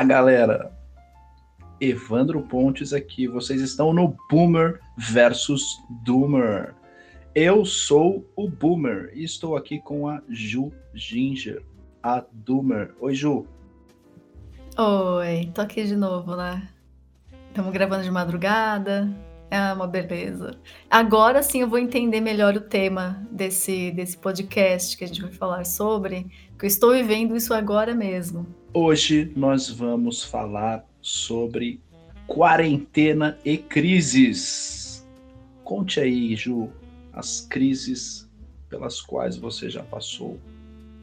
Olá, galera! Evandro Pontes aqui. Vocês estão no Boomer versus Doomer. Eu sou o Boomer e estou aqui com a Ju Ginger, a Doomer. Oi, Ju. Oi, tô aqui de novo, né? Estamos gravando de madrugada. É uma beleza. Agora sim eu vou entender melhor o tema desse, desse podcast que a gente vai falar sobre, que eu estou vivendo isso agora mesmo. Hoje nós vamos falar sobre quarentena e crises. Conte aí, Ju, as crises pelas quais você já passou.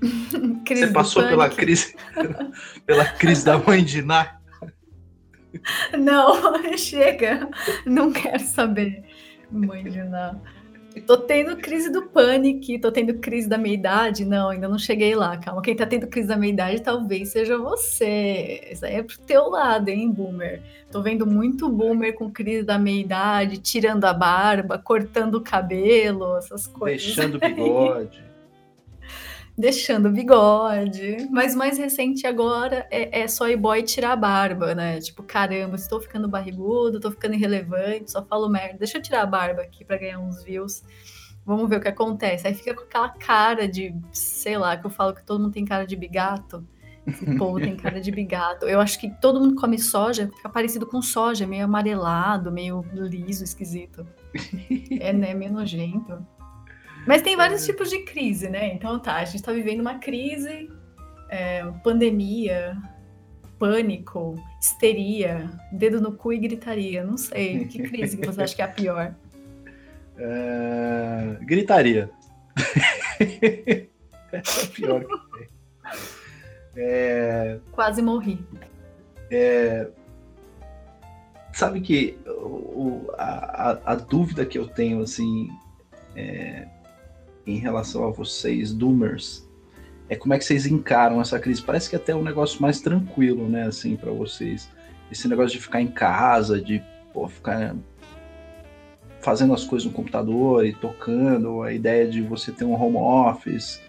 você passou pela crise, pela crise da mãe de Ná? Não, chega. Não quero saber. Mãe de Ná. Tô tendo crise do pânico, tô tendo crise da meia-idade. Não, ainda não cheguei lá, calma. Quem tá tendo crise da meia-idade talvez seja você. Isso aí é pro teu lado, hein, boomer? Tô vendo muito boomer com crise da meia-idade, tirando a barba, cortando o cabelo, essas coisas. Deixando bigode deixando bigode. Mas mais recente agora é, é só ir boy tirar a barba, né? Tipo, caramba, estou ficando barrigudo, estou ficando irrelevante, só falo merda. Deixa eu tirar a barba aqui para ganhar uns views. Vamos ver o que acontece. Aí fica com aquela cara de, sei lá, que eu falo que todo mundo tem cara de bigato. O povo tem cara de bigato. Eu acho que todo mundo come soja, fica parecido com soja, meio amarelado, meio liso, esquisito. É, né? Meio nojento. Mas tem vários é. tipos de crise, né? Então tá, a gente tá vivendo uma crise, é, pandemia, pânico, histeria, dedo no cu e gritaria. Não sei. Que crise que você acha que é a pior? É... Gritaria. é a pior que tem. É... Quase morri. É... Sabe que o, a, a, a, dúvida que eu tenho, assim, é, em relação a vocês, Doomers, é como é que vocês encaram essa crise? Parece que até é um negócio mais tranquilo, né, assim, para vocês. Esse negócio de ficar em casa, de pô, ficar fazendo as coisas no computador e tocando, a ideia de você ter um home office.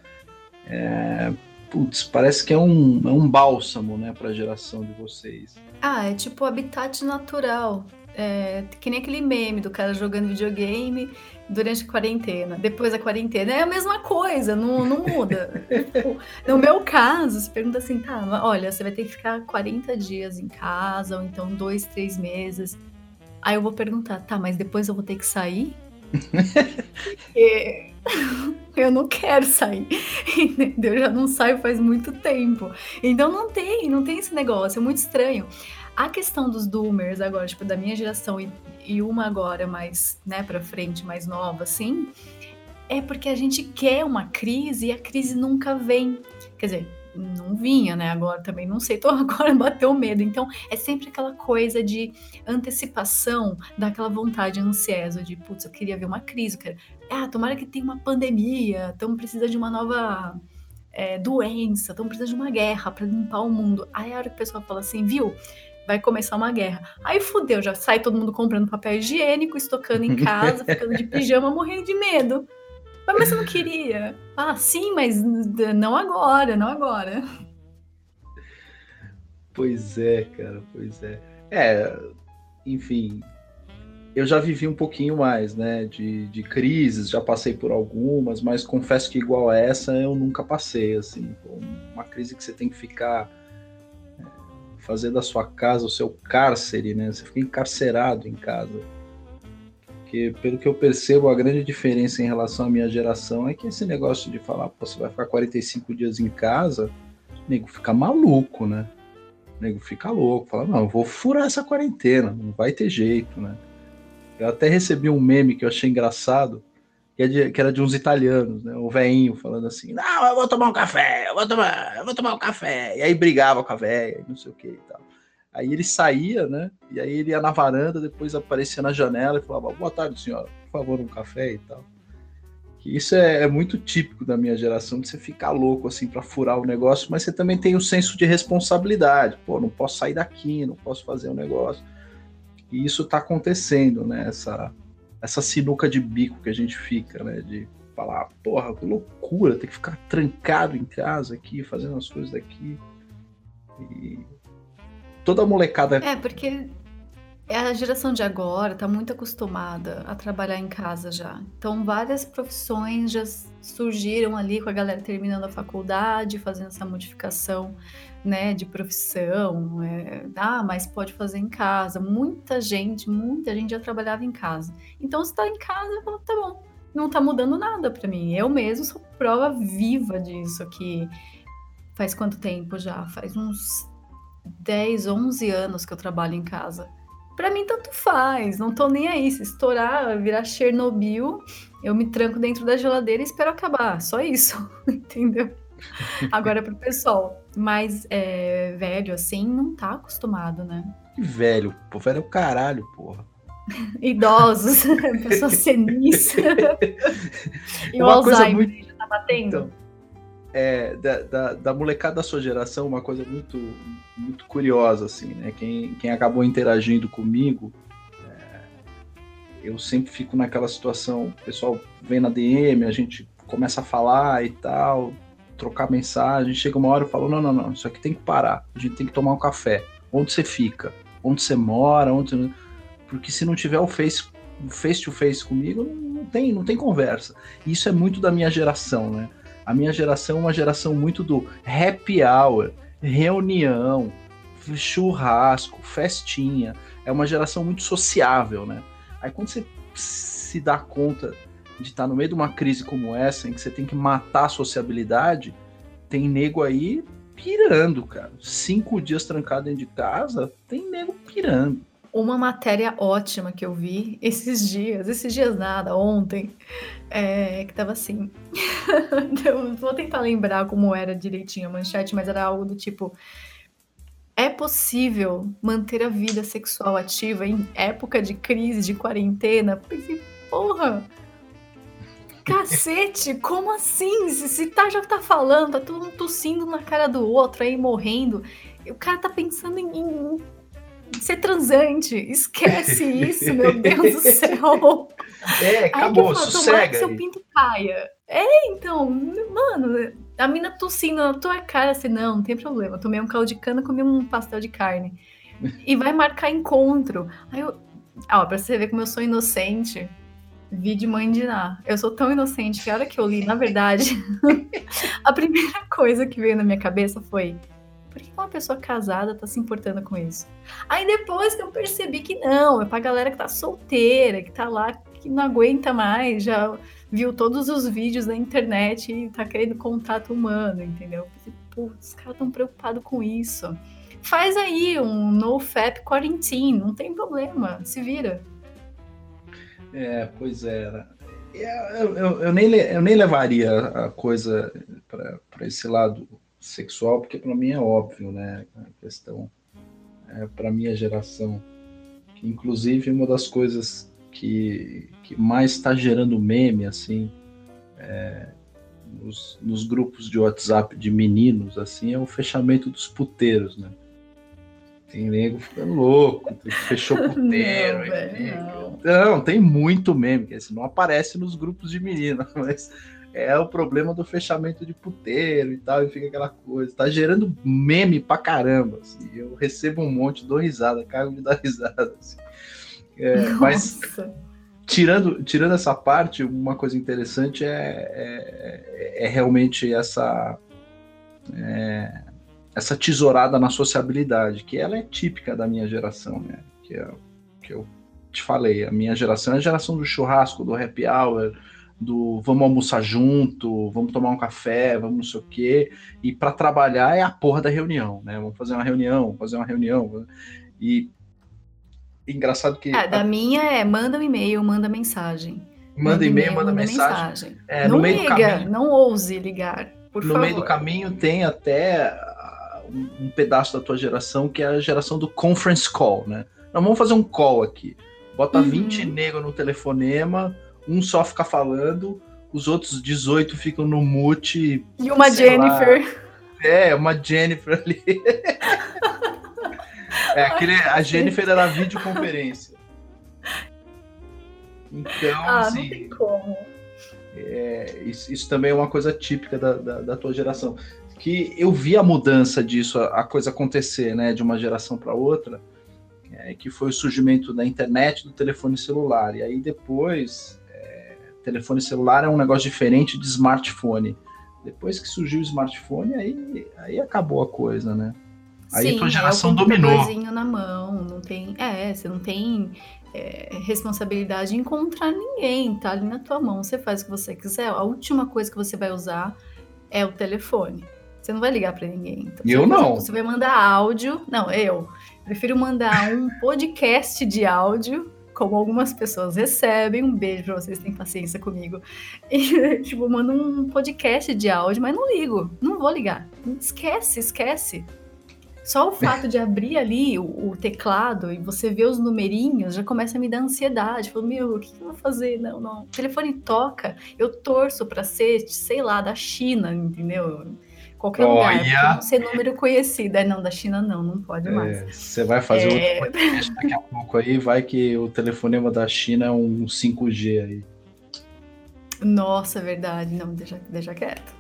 É, putz, parece que é um, é um bálsamo, né, para a geração de vocês. Ah, é tipo habitat natural. É, que nem aquele meme do cara jogando videogame durante a quarentena, depois da quarentena. É a mesma coisa, não, não muda. Tipo, no meu caso, você pergunta assim, tá, olha, você vai ter que ficar 40 dias em casa, ou então dois, três meses. Aí eu vou perguntar, tá, mas depois eu vou ter que sair? Porque eu não quero sair, entendeu? Eu já não saio faz muito tempo. Então não tem, não tem esse negócio, é muito estranho. A questão dos doomers agora, tipo, da minha geração e, e uma agora mais, né, pra frente, mais nova, assim, é porque a gente quer uma crise e a crise nunca vem. Quer dizer, não vinha, né? Agora também não sei, tô agora bateu medo. Então é sempre aquela coisa de antecipação, daquela vontade ansiosa de, putz, eu queria ver uma crise, quero... ah, tomara que tenha uma pandemia, então precisa de uma nova é, doença, então precisa de uma guerra para limpar o mundo. Aí a hora que o pessoal fala assim, viu? Vai começar uma guerra. Aí fudeu, já sai todo mundo comprando papel higiênico, estocando em casa, ficando de pijama, morrendo de medo. Mas você não queria? Ah, sim, mas não agora, não agora. Pois é, cara, pois é. É, enfim, eu já vivi um pouquinho mais, né, de, de crises, já passei por algumas, mas confesso que igual a essa eu nunca passei, assim, uma crise que você tem que ficar fazer da sua casa o seu cárcere, né? Você fica encarcerado em casa. Porque, pelo que eu percebo, a grande diferença em relação à minha geração é que esse negócio de falar, você vai ficar 45 dias em casa, nego fica maluco, né? Nego fica louco, fala, não, eu vou furar essa quarentena, não vai ter jeito, né? Eu até recebi um meme que eu achei engraçado, que, é de, que era de uns italianos, né? O veinho falando assim, não, eu vou tomar um café, eu vou tomar, eu vou tomar um café. E aí brigava com a velha, não sei o que e tal. Aí ele saía, né? E aí ele ia na varanda, depois aparecia na janela e falava, boa tarde, senhora, por favor, um café e tal. Que isso é, é muito típico da minha geração, de você ficar louco assim para furar o negócio, mas você também tem o senso de responsabilidade. Pô, não posso sair daqui, não posso fazer o um negócio. E isso está acontecendo, né? Essa, essa sinuca de bico que a gente fica, né? De falar, porra, que loucura, ter que ficar trancado em casa aqui, fazendo as coisas daqui. E toda a molecada. É, porque a geração de agora está muito acostumada a trabalhar em casa já. Então, várias profissões já surgiram ali com a galera terminando a faculdade, fazendo essa modificação né, de profissão. É, ah, mas pode fazer em casa. Muita gente, muita gente já trabalhava em casa. Então, se está em casa, eu falo, tá bom, não está mudando nada para mim. Eu mesmo sou prova viva disso que faz quanto tempo já? Faz uns 10, 11 anos que eu trabalho em casa. Para mim, tanto faz, não tô nem aí. Se estourar, virar Chernobyl, eu me tranco dentro da geladeira e espero acabar. Só isso, entendeu? Agora, pro pessoal mais é, velho, assim, não tá acostumado, né? Que velho, pô, velho é o caralho, porra. Idosos, pessoas senis. e Uma o Alzheimer muito... já tá batendo. Então, é, da, da, da, molecada da sua geração, uma coisa muito, muito curiosa, assim, né? Quem, quem acabou interagindo comigo, é, eu sempre fico naquela situação, o pessoal vem na DM, a gente começa a falar e tal, trocar mensagem, chega uma hora e fala, não, não, não, isso aqui tem que parar, a gente tem que tomar um café. Onde você fica? Onde você mora? Onde... Porque se não tiver o face, face to face comigo, não tem, não tem conversa. Isso é muito da minha geração, né? A minha geração é uma geração muito do happy hour, reunião, churrasco, festinha. É uma geração muito sociável, né? Aí quando você se dá conta de estar no meio de uma crise como essa, em que você tem que matar a sociabilidade, tem nego aí pirando, cara. Cinco dias trancado dentro de casa, tem nego pirando. Uma matéria ótima que eu vi esses dias, esses dias nada, ontem, é, que tava assim. eu vou tentar lembrar como era direitinho a manchete, mas era algo do tipo: é possível manter a vida sexual ativa em época de crise, de quarentena? Pensei, porra! Cacete, como assim? Se, se tá, já tá falando, tá todo mundo tossindo na cara do outro aí, morrendo. O cara tá pensando em, em ser transante. Esquece isso, meu Deus do céu. É, acabou, fala, sossega. Que seu pinto caia. É, então, mano, a mina tossindo na tua cara, assim, não, não tem problema. Tomei um caldo de cana, comi um pastel de carne. E vai marcar encontro. Aí eu. Ó, pra você ver como eu sou inocente. Vi de mãe de Ná. Eu sou tão inocente que a hora que eu li, na verdade, a primeira coisa que veio na minha cabeça foi: por que uma pessoa casada tá se importando com isso? Aí depois que eu percebi que não, é pra galera que tá solteira, que tá lá, que não aguenta mais, já viu todos os vídeos da internet e tá querendo contato humano, entendeu? Putz, os caras tão preocupados com isso. Faz aí um NoFap quarantine, não tem problema, se vira. É, pois é. Eu, eu, eu, nem, eu nem levaria a coisa para esse lado sexual, porque para mim é óbvio, né? A questão é, para minha geração. Inclusive, uma das coisas que, que mais está gerando meme, assim, é, nos, nos, grupos de WhatsApp de meninos, assim, é o fechamento dos puteiros, né? Tem nego ficando louco, fechou puteiro. não, véio, não. não, tem muito meme, que assim, não aparece nos grupos de meninas, mas é o problema do fechamento de puteiro e tal, e fica aquela coisa. Tá gerando meme pra caramba. Assim. Eu recebo um monte, dou risada, cago de dar risada. Assim. É, mas tirando, tirando essa parte, uma coisa interessante é, é, é realmente essa. É, essa tesourada na sociabilidade, que ela é típica da minha geração, né? Que, é, que eu te falei, a minha geração é a geração do churrasco, do happy hour, do vamos almoçar junto, vamos tomar um café, vamos não sei o quê. E para trabalhar é a porra da reunião, né? Vamos fazer uma reunião, fazer uma reunião. E engraçado que. É, da minha é manda um e-mail, manda mensagem. Manda, e-mail, manda, manda mensagem. mensagem. É, não liga, caminho, não ouse ligar. Por no favor. meio do caminho tem até um, um pedaço da tua geração que é a geração do conference call, né? Nós vamos fazer um call aqui. Bota uhum. 20 negros no telefonema, um só fica falando, os outros 18 ficam no mute. E uma Jennifer. Lá. É, uma Jennifer ali. é, aquele, a Jennifer era videoconferência. Então, ah, assim, não tem como. É, isso, isso, também é uma coisa típica da, da, da tua geração. Que eu vi a mudança disso, a, a coisa acontecer, né, de uma geração para outra, é, que foi o surgimento da internet, do telefone celular. E aí depois, é, telefone celular é um negócio diferente de smartphone. Depois que surgiu o smartphone, aí, aí acabou a coisa, né? Aí Sim, a tua geração é dominou. na mão, não tem. É, você não tem é, responsabilidade em encontrar ninguém, tá ali na tua mão. Você faz o que você quiser. A última coisa que você vai usar é o telefone. Você não vai ligar para ninguém. Então, eu não. Você vai mandar áudio. Não, eu. Prefiro mandar um podcast de áudio, como algumas pessoas recebem. Um beijo pra vocês, têm paciência comigo. E, tipo, mando um podcast de áudio, mas não ligo. Não vou ligar. Esquece, esquece. Só o fato de abrir ali o, o, teclado e você ver os numerinhos já começa a me dar ansiedade. Falo, meu, o que, que eu vou fazer? Não, não. O telefone toca, eu torço para ser, sei lá, da China, entendeu? Qualquer Olha... lugar, não ser número conhecido. É, não, da China não, não pode é, mais. Você vai fazer é... outro podcast daqui a pouco aí, vai que o telefonema da China é um 5G aí. Nossa, é verdade. Não, deixa, deixa quieto.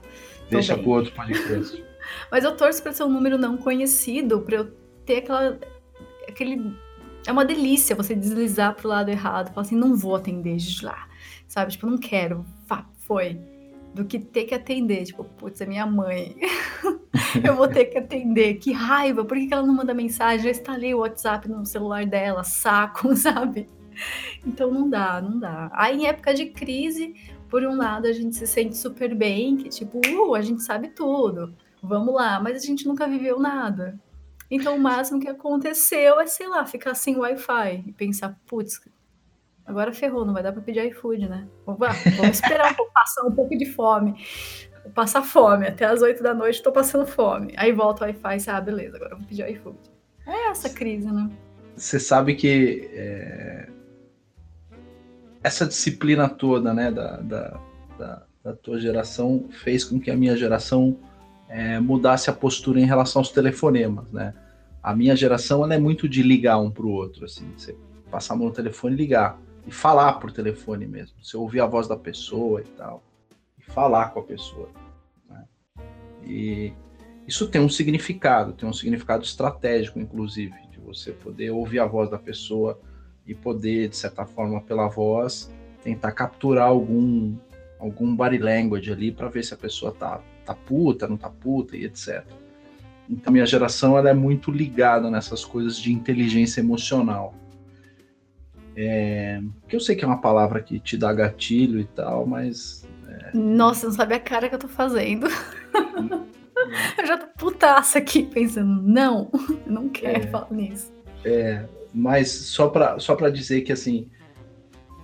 Deixa pro outro podcast. Mas eu torço para ser um número não conhecido, para eu ter aquela. aquele. É uma delícia você deslizar pro lado errado, falar assim, não vou atender de lá. Sabe? Tipo, não quero. Fá, foi. Do que ter que atender. Tipo, putz, é minha mãe. eu vou ter que atender. Que raiva. Por que ela não manda mensagem? Já instalei o WhatsApp no celular dela. Saco, sabe? Então não dá, não dá. Aí em época de crise, por um lado a gente se sente super bem, que tipo, uh, a gente sabe tudo vamos lá, mas a gente nunca viveu nada. Então o máximo que aconteceu é, sei lá, ficar sem Wi-Fi e pensar, putz, agora ferrou, não vai dar para pedir iFood, né? Vamos, esperar passar um pouco de fome. Vou passar fome, até as 8 da noite tô passando fome. Aí volta o Wi-Fi e ah, beleza, agora vou pedir iFood. É essa crise, né? Você sabe que é... essa disciplina toda, né, da, da, da, da tua geração fez com que a minha geração é, mudasse a postura em relação aos telefonemas, né? A minha geração ela é muito de ligar um para o outro, assim, você passar a mão no telefone e ligar e falar por telefone mesmo, você ouvir a voz da pessoa e tal, e falar com a pessoa. Né? E isso tem um significado, tem um significado estratégico, inclusive, de você poder ouvir a voz da pessoa e poder, de certa forma, pela voz, tentar capturar algum algum body language ali para ver se a pessoa tá tá puta, não tá puta e etc. Então minha geração ela é muito ligada nessas coisas de inteligência emocional. É, que eu sei que é uma palavra que te dá gatilho e tal, mas. É... Nossa, não sabe a cara que eu tô fazendo. eu já tô putaça aqui pensando, não, não quero é, falar nisso. É, mas só para só pra dizer que assim,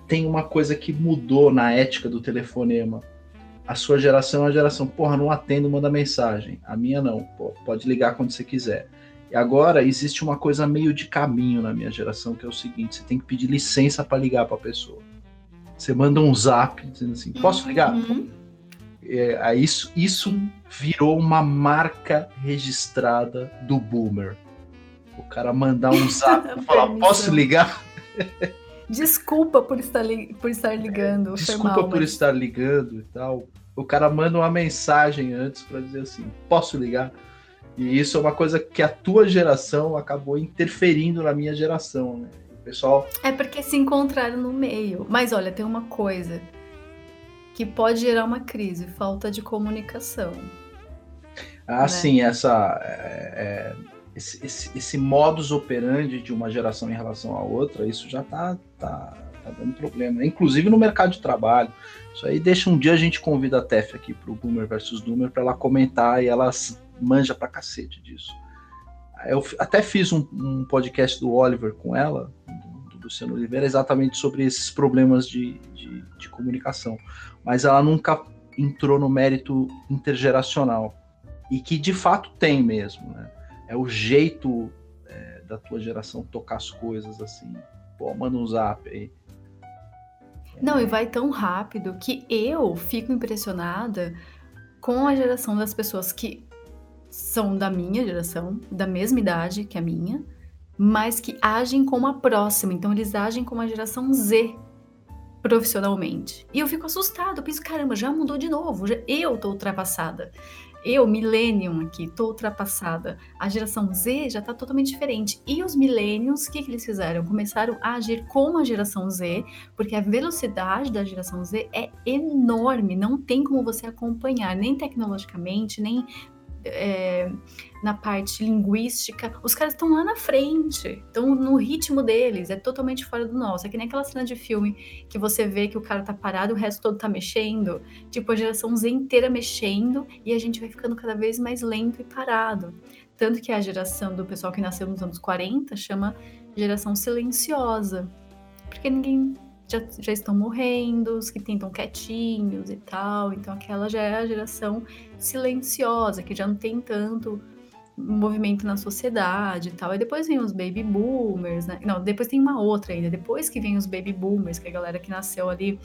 tem uma coisa que mudou na ética do telefonema a sua geração é uma geração, porra, não atendo, manda mensagem. A minha não, pô, pode ligar quando você quiser. E agora existe uma coisa meio de caminho na minha geração, que é o seguinte: você tem que pedir licença para ligar para a pessoa. Você manda um zap dizendo assim: posso ligar? Uhum. É, isso, isso virou uma marca registrada do boomer. O cara mandar um zap e falar: posso ligar? Desculpa por estar, li por estar ligando. É, desculpa mal, por mas... estar ligando e tal. O cara manda uma mensagem antes para dizer assim: posso ligar? E isso é uma coisa que a tua geração acabou interferindo na minha geração, né? O pessoal. É porque se encontraram no meio. Mas olha, tem uma coisa que pode gerar uma crise: falta de comunicação. Ah, né? sim, essa. É, é esse, esse, esse, modus operandi de uma geração em relação à outra, isso já está tá, tá dando problema. Inclusive no mercado de trabalho. Isso aí deixa um dia a gente convida a Tef aqui para o Boomer versus Doomer para ela comentar e ela manja pra cacete disso. Eu até fiz um, um podcast do Oliver com ela, do, Luciano Oliveira, exatamente sobre esses problemas de, de, de comunicação. Mas ela nunca entrou no mérito intergeracional. E que de fato tem mesmo, né? é o jeito é, da tua geração tocar as coisas assim. Pô, manda um zap aí. Não, e vai tão rápido que eu fico impressionada com a geração das pessoas que são da minha geração, da mesma idade que a minha, mas que agem como a próxima. Então, eles agem como a geração Z profissionalmente. E eu fico assustada, eu penso, caramba, já mudou de novo, já, eu tô ultrapassada. eu, Millennium aqui, tô ultrapassada. A geração Z já tá totalmente diferente. E os Millenniums, o que, que eles fizeram? Começaram a agir como a geração Z, porque a velocidade da geração Z é enorme, não tem como você acompanhar, nem tecnologicamente, nem é, na parte linguística, os caras estão lá na frente, estão no ritmo deles, é totalmente fora do nosso. É que nem aquela cena de filme que você vê que o cara tá parado o resto todo tá mexendo, tipo a geração Z inteira mexendo e a gente vai ficando cada vez mais lento e parado. Tanto que a geração do pessoal que nasceu nos anos 40 chama geração silenciosa, porque ninguém já, já estão morrendo, os que tentam quietinhos e tal. Então aquela já é a geração silenciosa, que já não tem tanto movimento na sociedade e tal. E depois vem os baby boomers, né? Não, depois tem uma outra ainda. Depois que vem os baby boomers, que é a galera que nasceu ali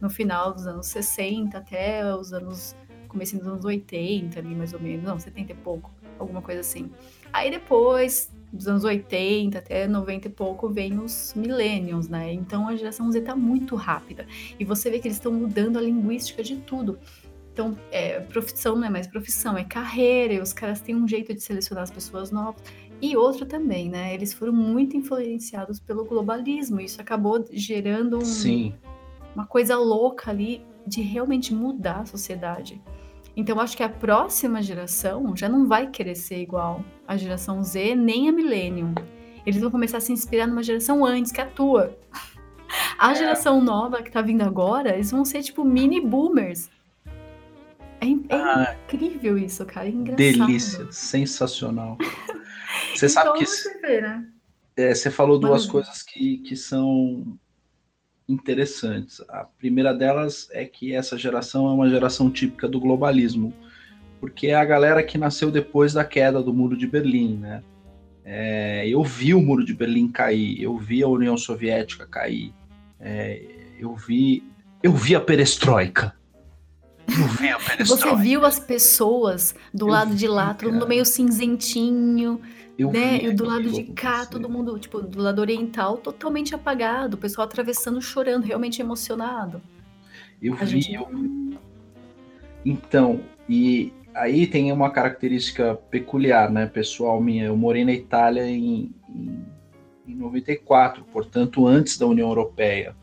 no final dos anos 60 até os anos comecinho dos anos 80 ali, mais ou menos. Não, 70 e pouco, alguma coisa assim. Aí depois dos anos 80 até 90 e pouco vem os millennials, né? Então a geração Z tá muito rápida. E você vê que eles estão mudando a linguística de tudo. Então, é, profissão não é mais profissão, é carreira, e os caras têm um jeito de selecionar as pessoas novas. E outro também, né? Eles foram muito influenciados pelo globalismo. Isso acabou gerando um, uma coisa louca ali de realmente mudar a sociedade. Então, acho que a próxima geração já não vai querer ser igual a geração Z nem a Millennium. Eles vão começar a se inspirar numa geração antes, que é a tua. A é. geração nova que tá vindo agora, eles vão ser tipo mini boomers. É, é ah, incrível isso, cara. É engraçado. Delícia, sensacional. Você então, sabe que. Você, vê, né? é, você falou duas Mano. coisas que, que são interessantes. A primeira delas é que essa geração é uma geração típica do globalismo, porque é a galera que nasceu depois da queda do Muro de Berlim, né? É, eu vi o Muro de Berlim cair, eu vi a União Soviética cair, é, eu vi, eu vi a Perestroika. Vi. Você viu as pessoas do eu lado vi, de lá, todo mundo meio cinzentinho, eu né? E do lado de cá, todo mundo, tipo, do lado oriental, totalmente apagado, o pessoal atravessando, chorando, realmente emocionado. Eu A vi, gente... eu Então, e aí tem uma característica peculiar, né, pessoal minha. Eu morei na Itália em, em, em 94, portanto, antes da União Europeia.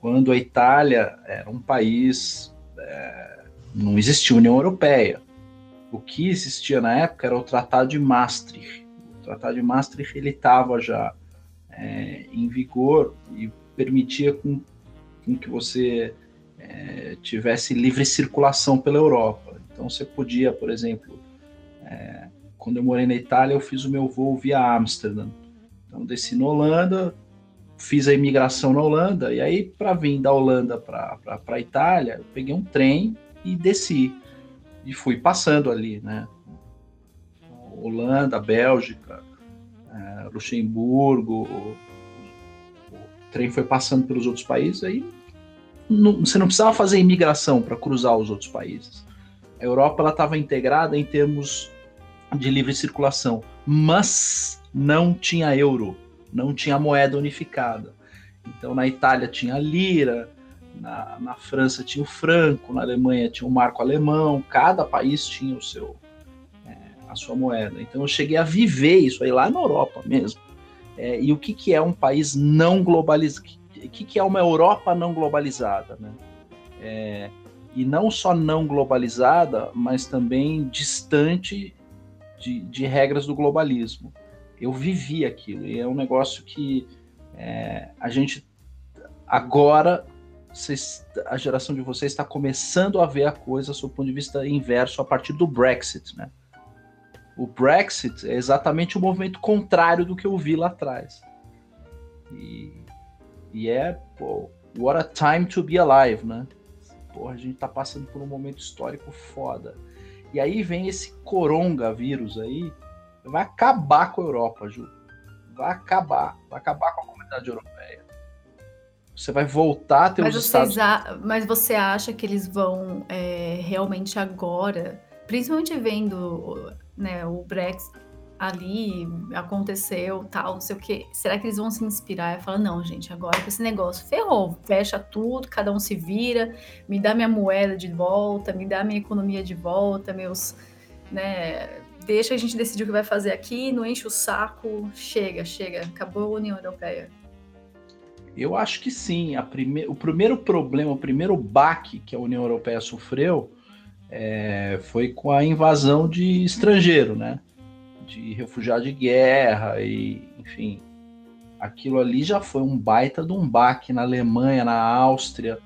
Quando a Itália era um país. É, não existia União Europeia. O que existia na época era o Tratado de Maastricht Tratado de Maastricht ele estava já é, em vigor e permitia com, com que você é, tivesse livre circulação pela Europa. Então você podia, por exemplo, é, quando eu morei na Itália, eu fiz o meu voo via Amsterdã. Então desci na Holanda, fiz a imigração na Holanda, e aí para vir da Holanda para a Itália, eu peguei um trem e desci. E fui passando ali, né? Holanda, Bélgica, é, Luxemburgo, o, o, trem foi passando pelos outros países, aí não, você não precisava fazer imigração para cruzar os outros países. A Europa estava integrada em termos de livre circulação, mas não tinha euro, não tinha moeda unificada. Então na Itália tinha lira, na, na França tinha o franco, na Alemanha tinha o marco alemão, cada país tinha o seu, sua moeda. Então eu cheguei a viver isso aí lá na Europa mesmo. É, e o que, que é um país não globalizado? O que, que é uma Europa não globalizada? Né? É, e não só não globalizada, mas também distante de, de, regras do globalismo. Eu vivi aquilo, e é um negócio que é, a gente agora vocês, a geração de vocês está começando a ver a coisa sob o ponto de vista inverso a partir do Brexit, né? O Brexit é exatamente o movimento contrário do que eu vi lá atrás. E, e é, pô, what a time to be alive, né? Porra, a gente tá passando por um momento histórico foda. E aí vem esse coronavírus aí, vai acabar com a Europa, Ju. Vai acabar, vai acabar com a comunidade europeia. Você vai voltar a ter mas os Estados... A... Mas você acha que eles vão é, realmente agora, principalmente vendo né, o Brexit ali aconteceu, tal, não sei o que. Será que eles vão se inspirar e falar, não, gente, agora com esse negócio ferrou, fecha tudo, cada um se vira, me dá minha moeda de volta, me dá minha economia de volta, meus né? Deixa a gente decidir o que vai fazer aqui, não enche o saco, chega, chega, acabou a União Europeia. Eu acho que sim. Prime... O primeiro problema, o primeiro baque que a União Europeia sofreu é... foi com a invasão de estrangeiro, né? De refugiado de guerra e, enfim, aquilo ali já foi um baita de um baque na Alemanha, na Áustria,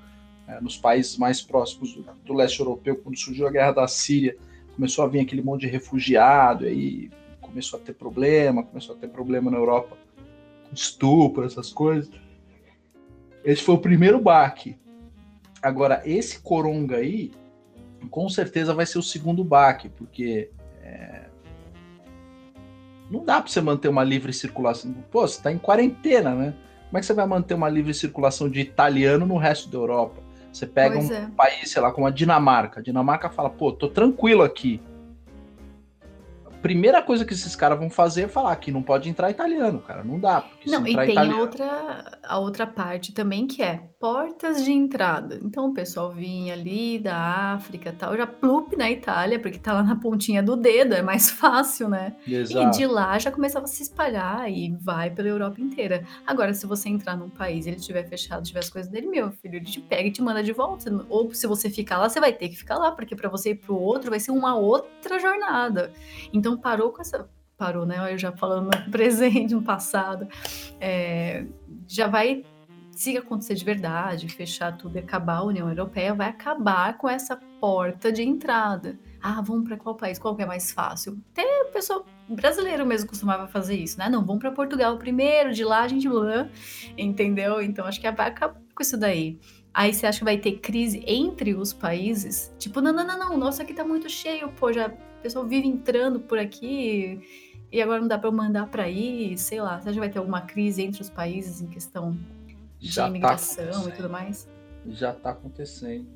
é, nos países mais próximos do, do, leste europeu, quando surgiu a guerra da Síria, começou a vir aquele monte de refugiado, e aí começou a ter problema, começou a ter problema na Europa, estupro, essas coisas. Esse foi o primeiro baque. Agora, esse coronga aí, com certeza vai ser o segundo baque, porque é, não dá para você manter uma livre circulação. Pô, você está em quarentena, né? Como é que você vai manter uma livre circulação de italiano no resto da Europa? Você pega pois um é. país, sei lá, como a Dinamarca. A Dinamarca fala, pô, tô tranquilo aqui primeira coisa que esses caras vão fazer é falar que não pode entrar italiano, cara. Não dá. não, e tem italiano... a outra, a outra parte também que é portas de entrada. Então o pessoal vinha ali da África tal, já plup na Itália, porque tá lá na pontinha do dedo, é mais fácil, né? Exato. E de lá já começava a se espalhar e vai pela Europa inteira. Agora, se você entrar num país ele estiver fechado, tiver as coisas dele, meu filho, ele te pega e te manda de volta. Ou se você ficar lá, você vai ter que ficar lá, porque para você ir pro outro vai ser uma outra jornada. Então então parou com essa. Parou, né? Eu já falando no presente, no passado. É, já vai. Se acontecer de verdade, fechar tudo e acabar a União Europeia, vai acabar com essa porta de entrada. Ah, vamos para qual país? Qual que é mais fácil? Até o pessoal brasileiro mesmo costumava fazer isso, né? Não, vamos para Portugal primeiro, de lá a gente. Entendeu? Então acho que vai acabar com isso daí. Aí você acha que vai ter crise entre os países? Tipo, não, não, não, não, nossa, aqui tá muito cheio, pô, já o pessoal vive entrando por aqui e agora não dá para eu mandar para aí, sei lá. Você acha que vai ter alguma crise entre os países em questão de Já tá imigração tá e tudo mais? Já está acontecendo.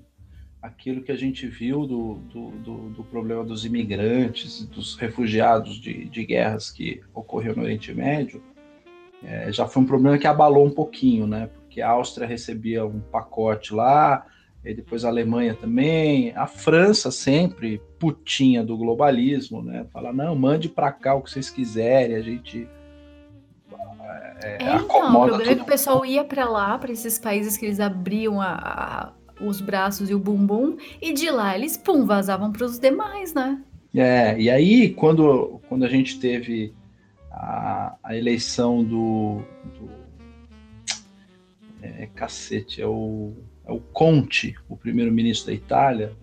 Aquilo que a gente viu do, do, do, do, problema dos imigrantes, dos refugiados de, de guerras que ocorreu no Oriente Médio, é, já foi um problema que abalou um pouquinho, né? Porque a Áustria recebia um pacote lá, e depois a Alemanha também, a França sempre putinha do globalismo, né? Fala, não, mande para cá o que vocês quiserem, a gente é, é, então, o problema é que o pessoal ia para lá, para esses países que eles abriam a, a, os braços e o bumbum, e de lá eles, pum, vazavam para os demais, né? É, e aí quando, quando a gente teve a, a eleição do, do é, cacete, é o o Conte, o primeiro-ministro da Itália.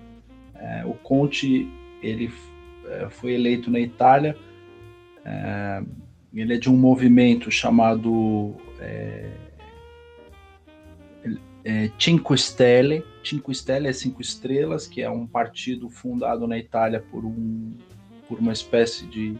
É, o Conte ele é, foi eleito na Itália. É, ele é de um movimento chamado é, é, Cinque Stelle. Cinque Stelle é cinco estrelas, que é um partido fundado na Itália por um por uma espécie de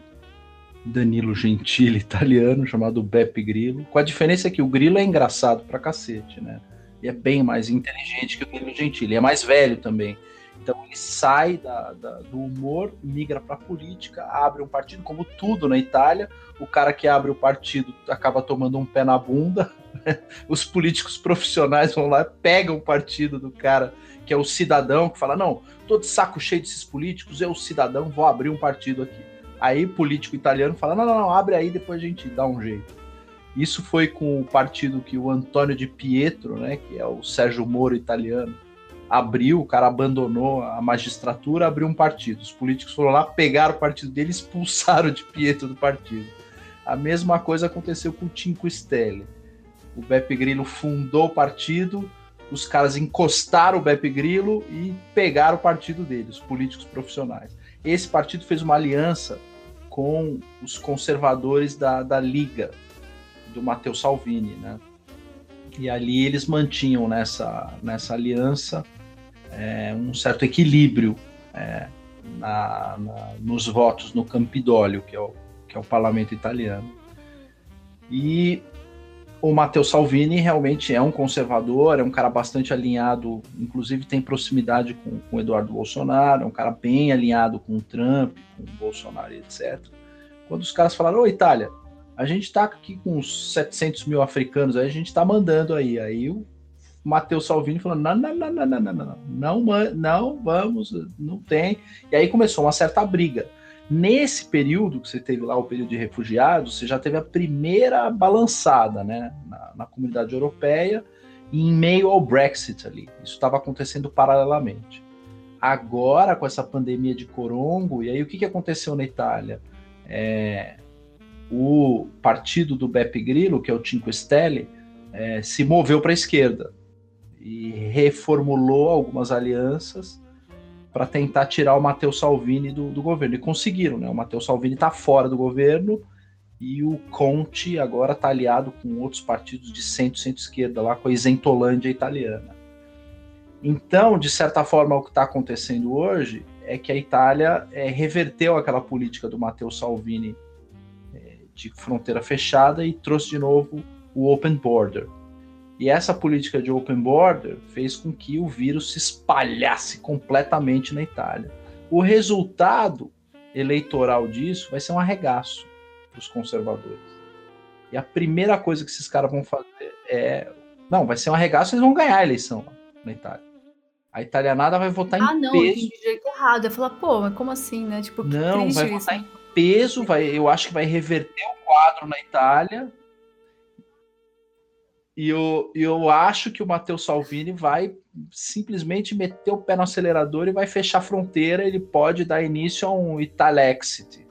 Danilo Gentili italiano chamado Beppe Grillo. Com a diferença que o Grillo é engraçado pra cacete, né? Ele é bem mais inteligente que o Danilo Gentili. É mais velho também. Então ele sai da, da, do humor, migra para a política, abre um partido, como tudo na Itália. O cara que abre o partido acaba tomando um pé na bunda. Os políticos profissionais vão lá, pegam o partido do cara que é o cidadão, que fala: Não, tô de saco cheio desses políticos, eu, cidadão, vou abrir um partido aqui. Aí político italiano fala: Não, não, não, abre aí, depois a gente dá um jeito. Isso foi com o partido que o Antônio de Pietro, né, que é o Sérgio Moro italiano, abriu, o cara abandonou a magistratura, abriu um partido. Os políticos foram lá, pegaram o partido dele expulsaram de Pietro do partido. A mesma coisa aconteceu com o Cinco Stelle. O Beppe Grillo fundou o partido, os caras encostaram o Beppe Grillo e pegaram o partido dele, os políticos profissionais. Esse partido fez uma aliança com os conservadores da, da Liga, do Matteo Salvini, né? E ali eles mantinham nessa, nessa aliança é, um certo equilíbrio é, na, na, nos votos no Campidoglio, que é, o, que é o parlamento italiano. E o Matteo Salvini realmente é um conservador, é um cara bastante alinhado, inclusive tem proximidade com o Eduardo Bolsonaro, é um cara bem alinhado com o Trump, com o Bolsonaro, etc. Quando os caras falaram, ô Itália, a gente está aqui com uns 700 mil africanos, aí a gente está mandando aí. Aí o Matteo Salvini falou: não, não, não, não, não, não, não, não, não vamos, não tem. E aí começou uma certa briga. Nesse período que você teve lá, o período de refugiados, você já teve a primeira balançada né, na, na comunidade europeia em meio ao Brexit ali. Isso estava acontecendo paralelamente. Agora, com essa pandemia de corongo, e aí o que, que aconteceu na Itália? É, o partido do Beppe Grillo, que é o Cinque Stelle, é, se moveu para a esquerda e reformulou algumas alianças para tentar tirar o Matteo Salvini do, do, governo. E conseguiram, né? O Matteo Salvini está fora do governo e o Conte agora está aliado com outros partidos de centro centro-esquerda, lá com a Isentolândia italiana. Então, de certa forma, o que está acontecendo hoje é que a Itália é, reverteu aquela política do Matteo Salvini de fronteira fechada e trouxe de novo o open border. E essa política de open border fez com que o vírus se espalhasse completamente na Itália. O resultado eleitoral disso vai ser um arregaço para os conservadores. E a primeira coisa que esses caras vão fazer é. Não, vai ser um arregaço, eles vão ganhar a eleição na Itália. A italianada vai votar ah, em não, peso. Ah, não, de jeito errado. Eu falar, pô, mas como assim, né? Tipo, não, vai votar em peso, vai, eu acho que vai reverter o quadro na Itália e eu, eu acho que o Matheus Salvini vai simplesmente meter o pé no acelerador e vai fechar a fronteira. Ele pode dar início a um Italexit.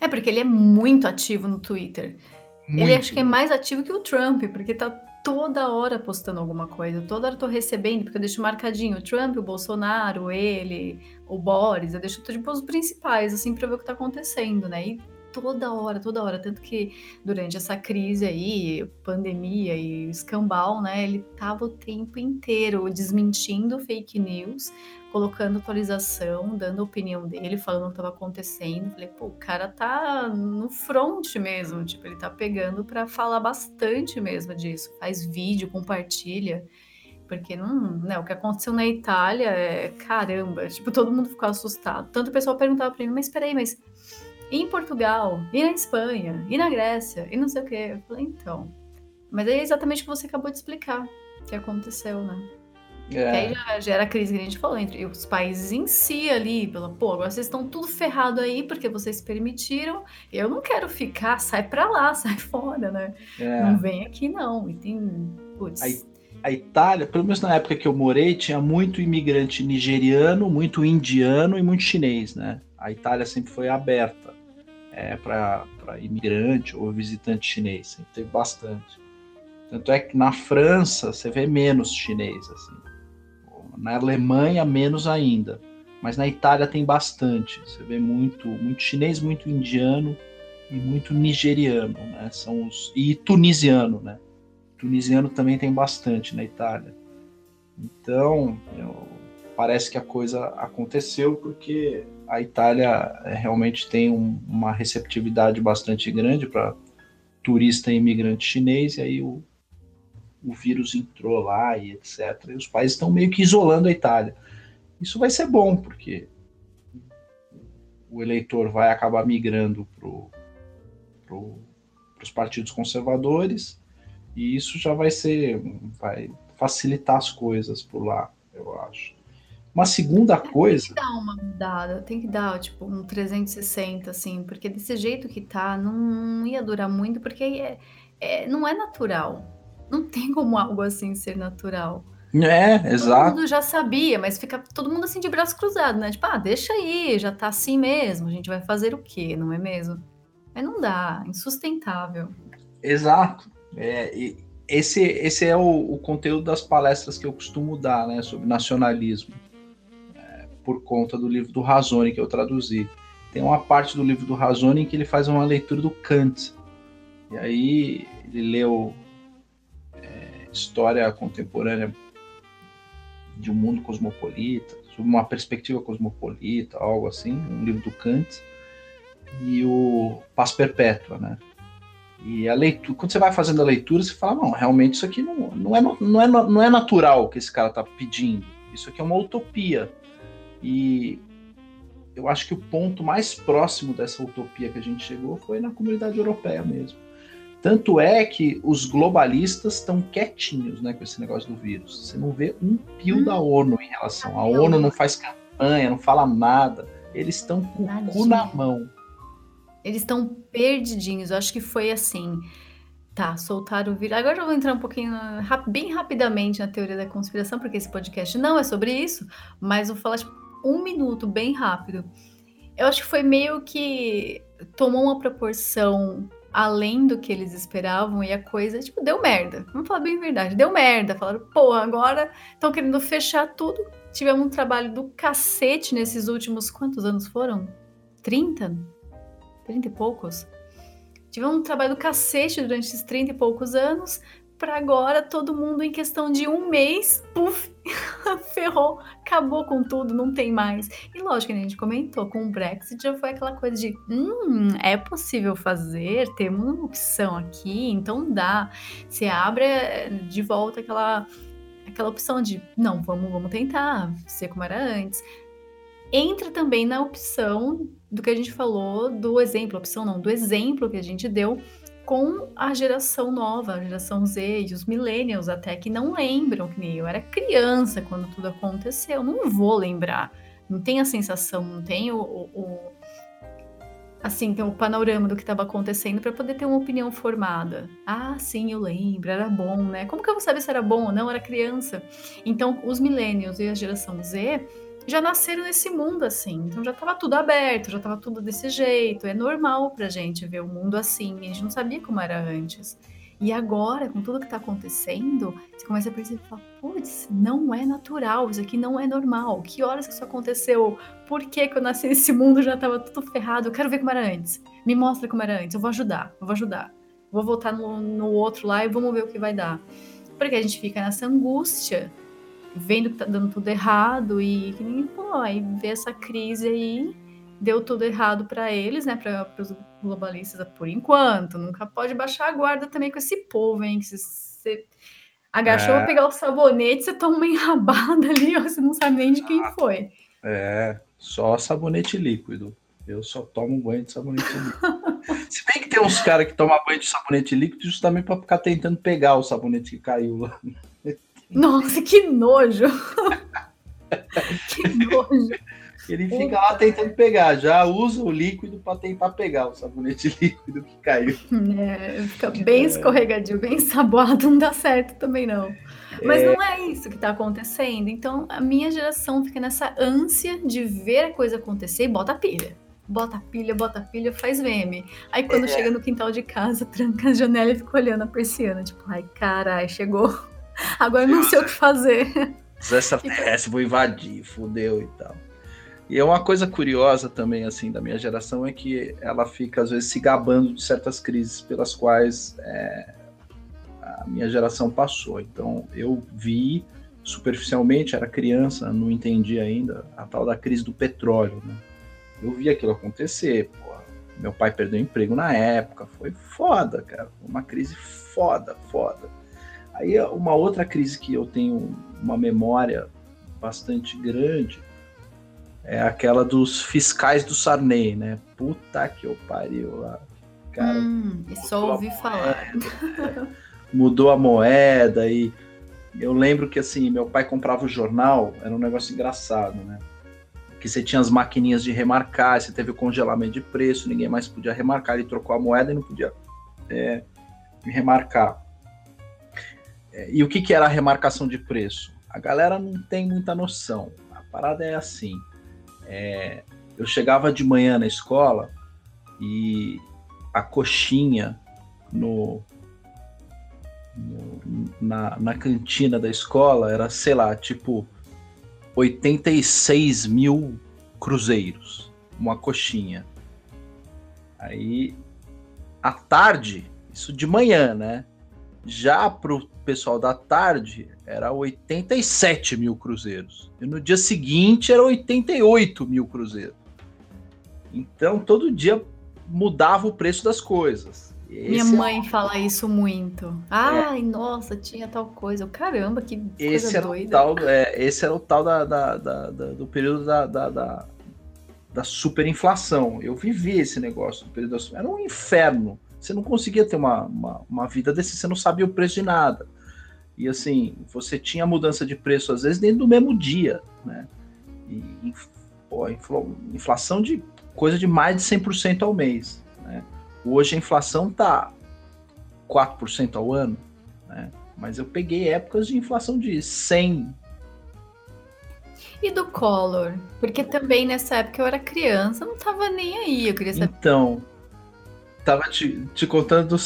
É, porque ele é muito ativo no Twitter. Muito. Ele acho que é mais ativo que o Trump, porque tá toda hora postando alguma coisa. Toda hora tô recebendo, porque eu deixo marcadinho o Trump, o Bolsonaro, ele, o Boris. Eu deixo tipo os principais, assim, pra ver o que tá acontecendo, né? E toda hora, toda hora. Tanto que durante essa crise aí, pandemia e escambau, né, ele tava o tempo inteiro desmentindo fake news, colocando atualização, dando a opinião dele, falando o que estava acontecendo. Falei, pô, o cara tá no front mesmo, tipo, ele tá pegando para falar bastante mesmo disso. Faz vídeo, compartilha. Porque não, né, o que aconteceu na Itália é caramba, tipo, todo mundo ficou assustado. Tanto o pessoal perguntava para mim, mas peraí, mas e em Portugal, e na Espanha, e na Grécia, e não sei o quê. Eu falei, então. Mas é exatamente o que você acabou de explicar que aconteceu, né? É. Que aí já gera a crise que a gente falou entre os países em si ali, pela, pô, agora vocês estão tudo ferrado aí porque vocês permitiram. Eu não quero ficar, sai pra lá, sai fora, né? É. Não vem aqui, não. E tem. Putz. A, a Itália, pelo menos na época que eu morei, tinha muito imigrante nigeriano, muito indiano e muito chinês, né? A Itália sempre foi aberta é, para imigrante ou visitante chinês, sempre teve bastante. Tanto é que na França você vê menos chinês, assim. Na Alemanha, menos ainda. Mas na Itália tem bastante. Você vê muito, muito chinês, muito indiano e muito nigeriano, né? São os e tunisiano, né? Tunisiano também tem bastante na Itália. Então, eu, parece que a coisa aconteceu porque a Itália realmente tem um, uma receptividade bastante grande para turista e imigrante chinês, e aí o, o vírus entrou lá e etc. E os países estão meio que isolando a Itália. Isso vai ser bom, porque o eleitor vai acabar migrando para pro, os partidos conservadores, e isso já vai ser, vai facilitar as coisas por lá, eu acho. Uma segunda coisa. Tem que dar uma mudada, tem que dar, tipo, um 360, assim, porque desse jeito que tá, não ia durar muito, porque é, é, não é natural. Não tem como algo assim ser natural. É, exato. Todo mundo já sabia, mas fica todo mundo assim de braço cruzado, né? Tipo, ah, deixa aí, já tá assim mesmo, a gente vai fazer o quê, não é mesmo? Mas não dá, insustentável. Exato. É, esse, esse é o, o conteúdo das palestras que eu costumo dar, né, sobre nacionalismo por conta do livro do Razone que eu traduzi. Tem uma parte do livro do Razone em que ele faz uma leitura do Kant. E aí ele leu é, História Contemporânea de um Mundo Cosmopolita, sob uma perspectiva cosmopolita, algo assim, um livro do Kant, e o Paz Perpétua, né? E a leitura, quando você vai fazendo a leitura, você fala, não, realmente isso aqui não, não, é, não, é, não é natural que esse cara está pedindo. Isso aqui é uma utopia. E eu acho que o ponto mais próximo dessa utopia que a gente chegou foi na comunidade europeia mesmo. Tanto é que os globalistas estão quietinhos né, com esse negócio do vírus. Você não vê um pio hum. da ONU em relação. A ONU não faz campanha, não fala nada. Eles estão com o cu na mão. Eles estão perdidinhos. Eu acho que foi assim. Tá, soltaram o vírus. Agora eu vou entrar um pouquinho, bem rapidamente na teoria da conspiração, porque esse podcast não é sobre isso, mas vou falar tipo, um minuto, bem rápido. Eu acho que foi meio que tomou uma proporção além do que eles esperavam e a coisa, tipo, deu merda. Vamos falar bem a verdade, deu merda. Falaram, pô, agora estão querendo fechar tudo. Tivemos um trabalho do cacete nesses últimos, quantos anos foram? 30? 30 e poucos? Tivemos um trabalho do cacete durante esses 30 e poucos anos, para agora todo mundo em questão de um mês, puf, ferrou, acabou com tudo, não tem mais. E lógico a gente comentou, com o Brexit já foi aquela coisa de, hum, é possível fazer, temos uma opção aqui, então dá. Você abre eh, de volta aquela aquela opção de, não, vamos, vamos tentar ser como era antes. Entra também na opção do que a gente falou, do exemplo, opção não, do exemplo que a gente deu com a geração nova, a geração Z e os millennials até que não lembram que nem eu era criança quando tudo aconteceu, não vou lembrar, não tem a sensação, não tem o, o, o assim, tem o panorama do que estava acontecendo para poder ter uma opinião formada. Ah, sim, eu lembro, era bom, né? Como que eu vou saber se era bom ou não? Era criança. Então, os millennials e a geração Z já nasceram nesse mundo assim. Então já estava tudo aberto, já estava tudo desse jeito. É normal pra gente ver o mundo assim. A gente não sabia como era antes. E agora, com tudo que está acontecendo, você começa a perceber, putz, não é natural, isso aqui não é normal. Que horas que isso aconteceu? Por que, que eu nasci nesse mundo já estava tudo ferrado? Eu quero ver como era antes. Me mostra como era antes. Eu vou ajudar, eu vou ajudar. Vou voltar no, no outro lá e vamos ver o que vai dar. Porque a gente fica nessa angústia vendo que tá dando tudo errado e que falou, aí vê essa crise aí, deu tudo errado para eles, né, para os globalistas por enquanto. Nunca pode baixar a guarda também com esse povo, hein, que você agachou é. pra pegar o sabonete, você toma uma enrabada ali, você não sabe nem de quem foi. É, só sabonete líquido. Eu só tomo banho de sabonete líquido. Se bem que tem uns caras que tomam banho de sabonete líquido justamente para ficar tentando pegar o sabonete que caiu lá. Nossa, que nojo! que nojo! Ele fica lá tentando pegar, já usa o líquido para tentar pegar o sabonete líquido que caiu. É, fica bem é. escorregadio, bem saboado, não dá certo também não. Mas é... não é isso que está acontecendo. Então a minha geração fica nessa ânsia de ver a coisa acontecer e bota a pilha. Bota a pilha, bota a pilha, faz meme. Aí quando é. chega no quintal de casa, tranca a janela e fica olhando a persiana, tipo, ai carai, chegou. Agora não sei o que fazer. Os extraterrestres vou invadir, fudeu e tal. E é uma coisa curiosa também, assim, da minha geração, é que ela fica, às vezes, se gabando de certas crises pelas quais é, a minha geração passou. Então, eu vi superficialmente, era criança, não entendi ainda, a tal da crise do petróleo, né? Eu vi aquilo acontecer, pô. Meu pai perdeu emprego na época, foi foda, cara. Uma crise foda, foda. Aí uma outra crise que eu tenho uma memória bastante grande é aquela dos fiscais do Sarney, né? Puta que eu pariu lá. Cara, hum, só ouvi falar. É, mudou a moeda e eu lembro que assim, meu pai comprava o jornal, era um negócio engraçado, né? Que você tinha as maquininhas de remarcar, você teve o congelamento de preço, ninguém mais podia remarcar, ele trocou a moeda e não podia é, remarcar. E o que, que era a remarcação de preço? A galera não tem muita noção. A parada é assim. É, eu chegava de manhã na escola e a coxinha no, no na, na cantina da escola era, sei lá, tipo 86 mil cruzeiros. Uma coxinha. Aí, à tarde, isso de manhã, né? Já pro pessoal da tarde era 87 mil cruzeiros. E no dia seguinte era 88 mil cruzeiros. Então todo dia mudava o preço das coisas. Esse Minha é mãe é... fala isso muito. Ai, é. nossa, tinha tal coisa. Caramba, que esse coisa era doida. O tal, é, esse era o tal da, da, da, da do período da, da, da, superinflação. Eu vivi esse negócio do período da Era um inferno você não conseguia ter uma, uma, uma vida desse, você não sabia o preço de nada. E assim, você tinha mudança de preço às vezes dentro do mesmo dia, né? E pô, inflação de coisa de mais de 100% ao mês, né? Hoje a inflação tá 4% ao ano, né? Mas eu peguei épocas de inflação de 100. E do Collor? Porque também nessa época eu era criança, não tava nem aí, eu queria saber. Então, tava te, te contando,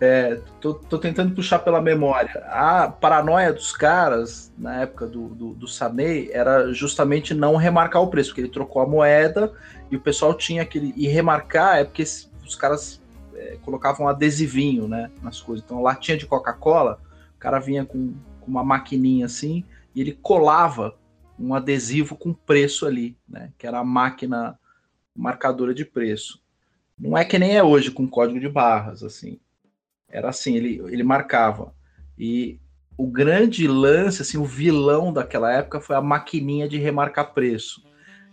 é, tô, tô, tentando puxar pela memória. A paranoia dos caras, na época do, do, do Sarney, era justamente não remarcar o preço, porque ele trocou a moeda e o pessoal tinha aquele. E remarcar é porque os caras é, colocavam adesivinho né, nas coisas. Então, latinha de Coca-Cola, o cara vinha com, com uma maquininha assim e ele colava um adesivo com preço ali, né? Que era a máquina marcadora de preço. Não é que nem é hoje com código de barras, assim. Era assim, ele, ele marcava. E o grande lance, assim, o vilão daquela época foi a maquininha de remarcar preço.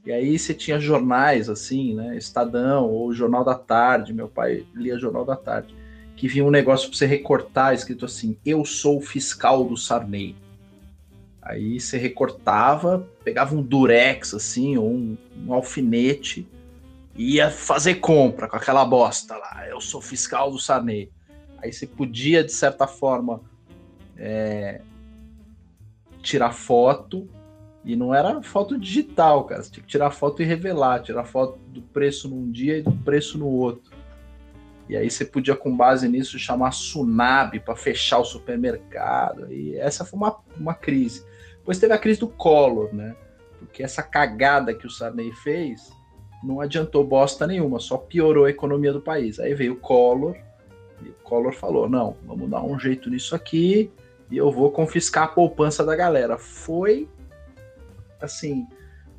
E aí você tinha jornais, assim, né? Estadão ou Jornal da Tarde. Meu pai lia Jornal da Tarde. Que vinha um negócio para você recortar, escrito assim: Eu sou o fiscal do Sarney. Aí você recortava, pegava um durex, assim, ou um, um alfinete ia fazer compra com aquela bosta lá. Eu sou fiscal do Sarney. Aí você podia, de certa forma, é, tirar foto. E não era foto digital, cara. Você tinha que tirar foto e revelar. Tirar foto do preço num dia e do preço no outro. E aí você podia, com base nisso, chamar Sunab para fechar o supermercado. E essa foi uma, uma crise. Depois teve a crise do Collor, né? Porque essa cagada que o Sarney fez não adiantou bosta nenhuma, só piorou a economia do país. Aí veio o Collor, e o Collor falou: não, vamos dar um jeito nisso aqui e eu vou confiscar a poupança da galera. Foi, assim,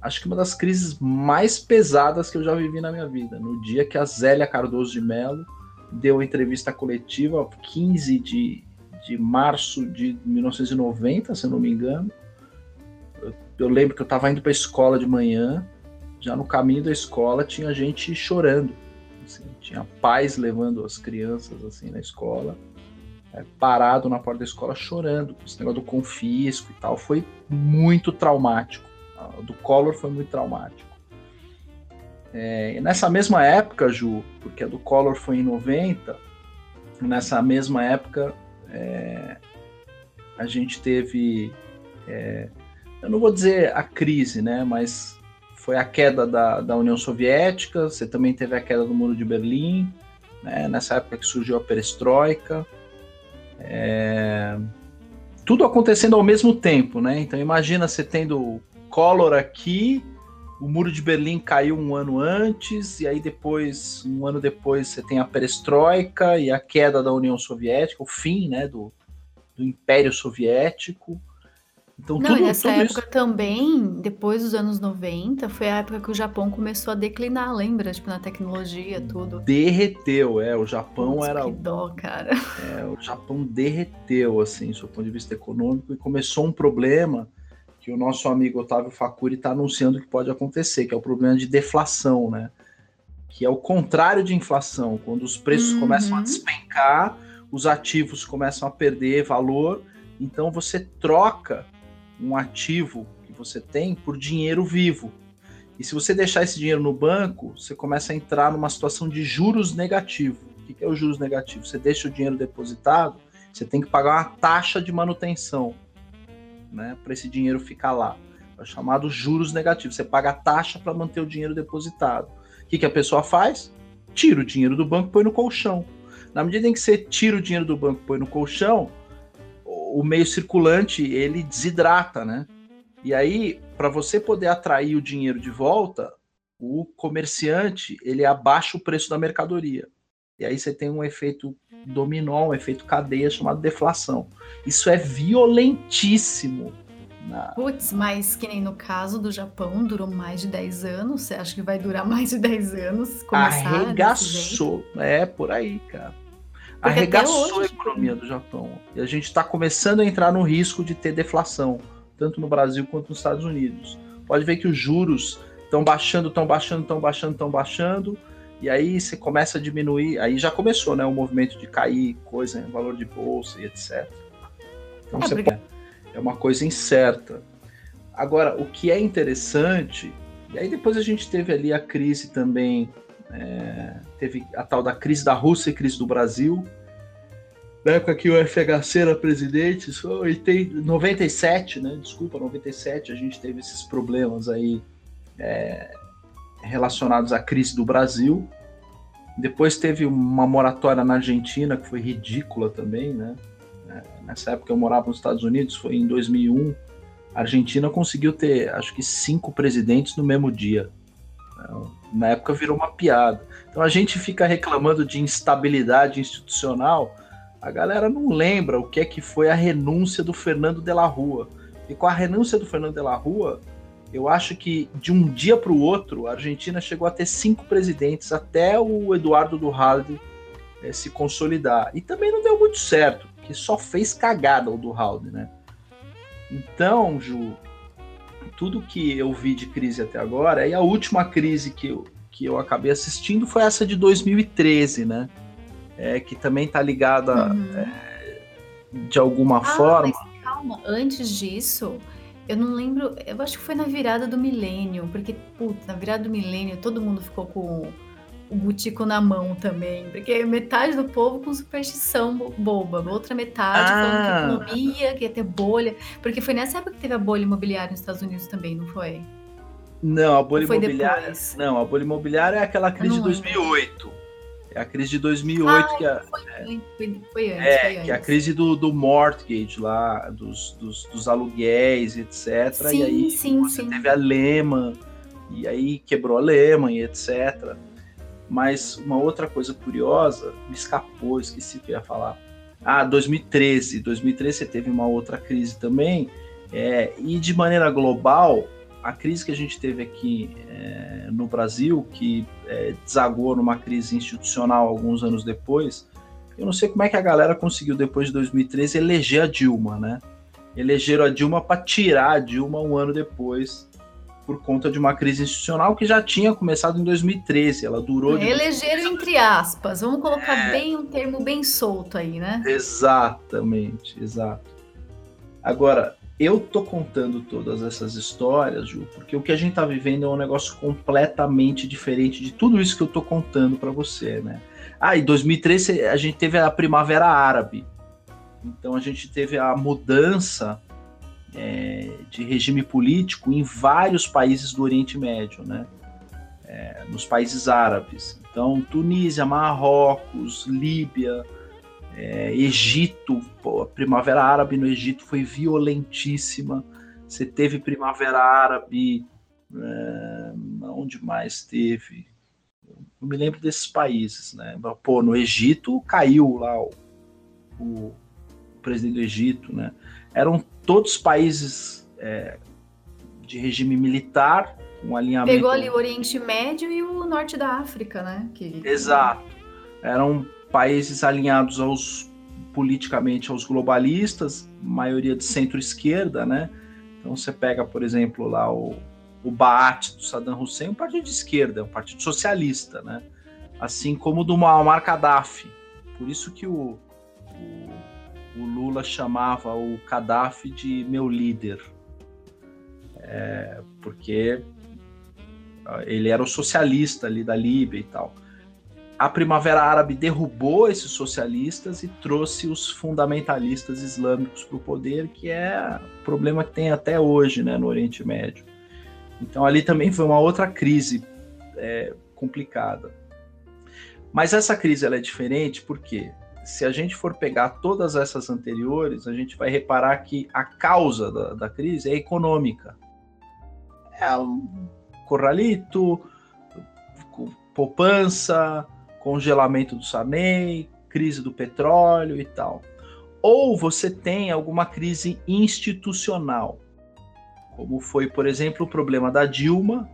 acho que uma das crises mais pesadas que eu já vivi na minha vida. No dia que a Zélia Cardoso de Mello deu entrevista coletiva, 15 de, de março de 1990, se eu não me engano. Eu lembro que eu estava indo para a escola de manhã já no caminho da escola tinha gente chorando. Assim, tinha pais levando as crianças assim na escola, é, parado na porta da escola chorando. Esse negócio do confisco e tal foi muito traumático. Do Collor foi muito traumático. É, nessa mesma época, Ju, porque a do Collor foi em 90, nessa mesma época é, a gente teve, é, eu não vou dizer a crise, né, mas foi a queda da, da União Soviética, você também teve a queda do Muro de Berlim, né, nessa época que surgiu a perestroika. É, tudo acontecendo ao mesmo tempo, né? Então imagina você tendo Collor aqui, o Muro de Berlim caiu um ano antes, e aí depois, um ano depois, você tem a perestroika e a queda da União Soviética, o fim né, do, do Império Soviético. Então, Não, tudo, nessa tudo época isso... também, depois dos anos 90, foi a época que o Japão começou a declinar, lembra? Tipo, na tecnologia, tudo. Derreteu, é. O Japão Putz, era. Que dó, cara. É, o Japão derreteu, assim, do ponto de vista econômico, e começou um problema que o nosso amigo Otávio Facuri está anunciando que pode acontecer, que é o problema de deflação, né? Que é o contrário de inflação, quando os preços uhum. começam a despencar, os ativos começam a perder valor, então você troca um ativo que você tem por dinheiro vivo. E se você deixar esse dinheiro no banco, você começa a entrar numa situação de juros negativo. O que é o juros negativo? Você deixa o dinheiro depositado, você tem que pagar uma taxa de manutenção né, para esse dinheiro ficar lá. É chamado juros negativos. Você paga a taxa para manter o dinheiro depositado. O que, que a pessoa faz? Tira o dinheiro do banco e põe no colchão. Na medida em que você tira o dinheiro do banco e põe no colchão, o meio circulante ele desidrata, né? E aí, para você poder atrair o dinheiro de volta, o comerciante ele abaixa o preço da mercadoria. E aí você tem um efeito dominó, um efeito cadeia chamado deflação. Isso é violentíssimo. Na... Putz, mas que nem no caso do Japão, durou mais de 10 anos. Você acha que vai durar mais de 10 anos? Arregaçou. É, por aí, cara arregaçou a economia do Japão. E a gente está começando a entrar no risco de ter deflação, tanto no Brasil quanto nos Estados Unidos. Pode ver que os juros estão baixando, estão baixando, estão baixando, estão baixando, E aí você começa a diminuir, aí já começou, né, o movimento de cair coisa em valor de bolsa e etc. Então é, você porque... é uma coisa incerta. Agora, o que é interessante, e aí depois a gente teve ali a crise também, é, teve a tal da crise da Rússia e crise do Brasil, na época que o FHC era presidente, foi em 97, né? Desculpa, 97, a gente teve esses problemas aí é, relacionados à crise do Brasil. Depois teve uma moratória na Argentina, que foi ridícula também, né? É, nessa época eu morava nos Estados Unidos, foi em 2001. A Argentina conseguiu ter, acho que, cinco presidentes no mesmo dia. Na época virou uma piada. Então a gente fica reclamando de instabilidade institucional, a galera não lembra o que é que foi a renúncia do Fernando de la Rua. E com a renúncia do Fernando de la Rua, eu acho que de um dia para o outro, a Argentina chegou a ter cinco presidentes até o Eduardo Duhalde é, se consolidar. E também não deu muito certo, porque só fez cagada o Duhalde, né? Então, Ju, tudo que eu vi de crise até agora, e a última crise que eu, que eu acabei assistindo foi essa de 2013, né? É, que também está ligada uhum. é, de alguma ah, forma. Mas calma, antes disso, eu não lembro, eu acho que foi na virada do milênio, porque, putz, na virada do milênio todo mundo ficou com o butico na mão também, porque metade do povo com superstição boba, outra metade ah. falando que economia, que ia ter bolha, porque foi nessa época que teve a bolha imobiliária nos Estados Unidos também, não foi? Não, a bolha imobiliária. Depois? Não, a bolha imobiliária é aquela crise de 2008. É a crise de 2008 ah, que a, foi, é, foi, foi antes, é, foi antes. que é a crise do, do mortgage lá, dos, dos, dos aluguéis, etc. Sim, e aí sim, você sim. teve a Lehman, e aí quebrou a Lehman, e etc. Mas uma outra coisa curiosa, me escapou, esqueci o que eu ia falar. Ah, 2013. 2013 você teve uma outra crise também. É, e de maneira global, a crise que a gente teve aqui é, no Brasil, que é, desagou numa crise institucional alguns anos depois, eu não sei como é que a galera conseguiu, depois de 2013, eleger a Dilma, né? Elegeram a Dilma para tirar a Dilma um ano depois, por conta de uma crise institucional que já tinha começado em 2013. Ela durou. É, elegeram entre aspas, vamos colocar é... bem um termo bem solto aí, né? Exatamente, exato. Agora, eu tô contando todas essas histórias, Ju, porque o que a gente tá vivendo é um negócio completamente diferente de tudo isso que eu tô contando para você, né? Ah, em 2013 a gente teve a Primavera Árabe. Então a gente teve a mudança é, de regime político em vários países do Oriente Médio, né? É, nos países árabes. Então, Tunísia, Marrocos, Líbia, é, Egito, pô, a Primavera Árabe no Egito foi violentíssima. Você teve Primavera Árabe, é, onde mais teve? Eu me lembro desses países, né? Pô, no Egito caiu lá o, o presidente do Egito, né? Eram todos países é, de regime militar, com alinhamento. Pegou ali o Oriente Médio e o Norte da África, né? Que... Exato. Eram países alinhados aos politicamente aos globalistas, maioria de centro-esquerda, né? Então você pega, por exemplo, lá o, o Baath do Saddam Hussein, um partido de esquerda, um partido socialista, né? Assim como do Muammar Gaddafi. Por isso que o, o, o Lula chamava o Gaddafi de meu líder. É, porque ele era o socialista ali da Líbia e tal a Primavera Árabe derrubou esses socialistas e trouxe os fundamentalistas islâmicos para o poder, que é o problema que tem até hoje né, no Oriente Médio. Então ali também foi uma outra crise é, complicada. Mas essa crise ela é diferente porque se a gente for pegar todas essas anteriores, a gente vai reparar que a causa da, da crise é econômica. É um corralito, poupança, congelamento do Sarney, crise do petróleo e tal. Ou você tem alguma crise institucional, como foi, por exemplo, o problema da Dilma,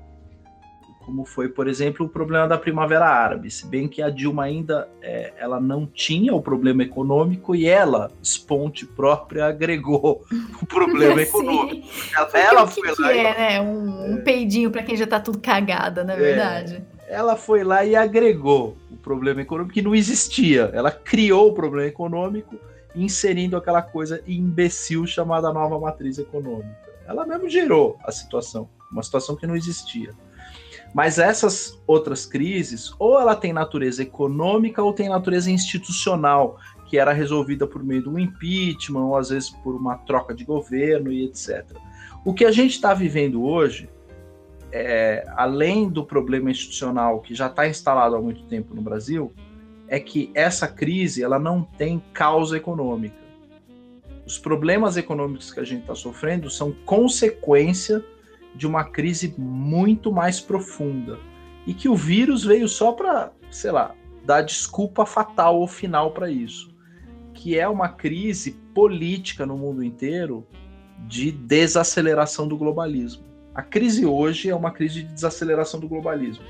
como foi, por exemplo, o problema da Primavera Árabe. Se bem que a Dilma ainda é, ela não tinha o problema econômico e ela, esponte própria, agregou o problema econômico. Ela, ela foi que lá. É, né? Um, um peidinho para quem já está tudo cagada, na é, verdade. ela foi lá e agregou o problema econômico que não existia. Ela criou o problema econômico inserindo aquela coisa imbecil chamada nova matriz econômica. Ela mesmo gerou a situação, uma situação que não existia. Mas essas outras crises, ou ela tem natureza econômica ou tem natureza institucional, que era resolvida por meio de um impeachment, ou às vezes por uma troca de governo e etc. O que a gente está vivendo hoje, é, além do problema institucional que já está instalado há muito tempo no Brasil, é que essa crise ela não tem causa econômica. Os problemas econômicos que a gente está sofrendo são consequência de uma crise muito mais profunda e que o vírus veio só para, sei lá, dar desculpa fatal ou final para isso, que é uma crise política no mundo inteiro de desaceleração do globalismo. A crise hoje é uma crise de desaceleração do globalismo.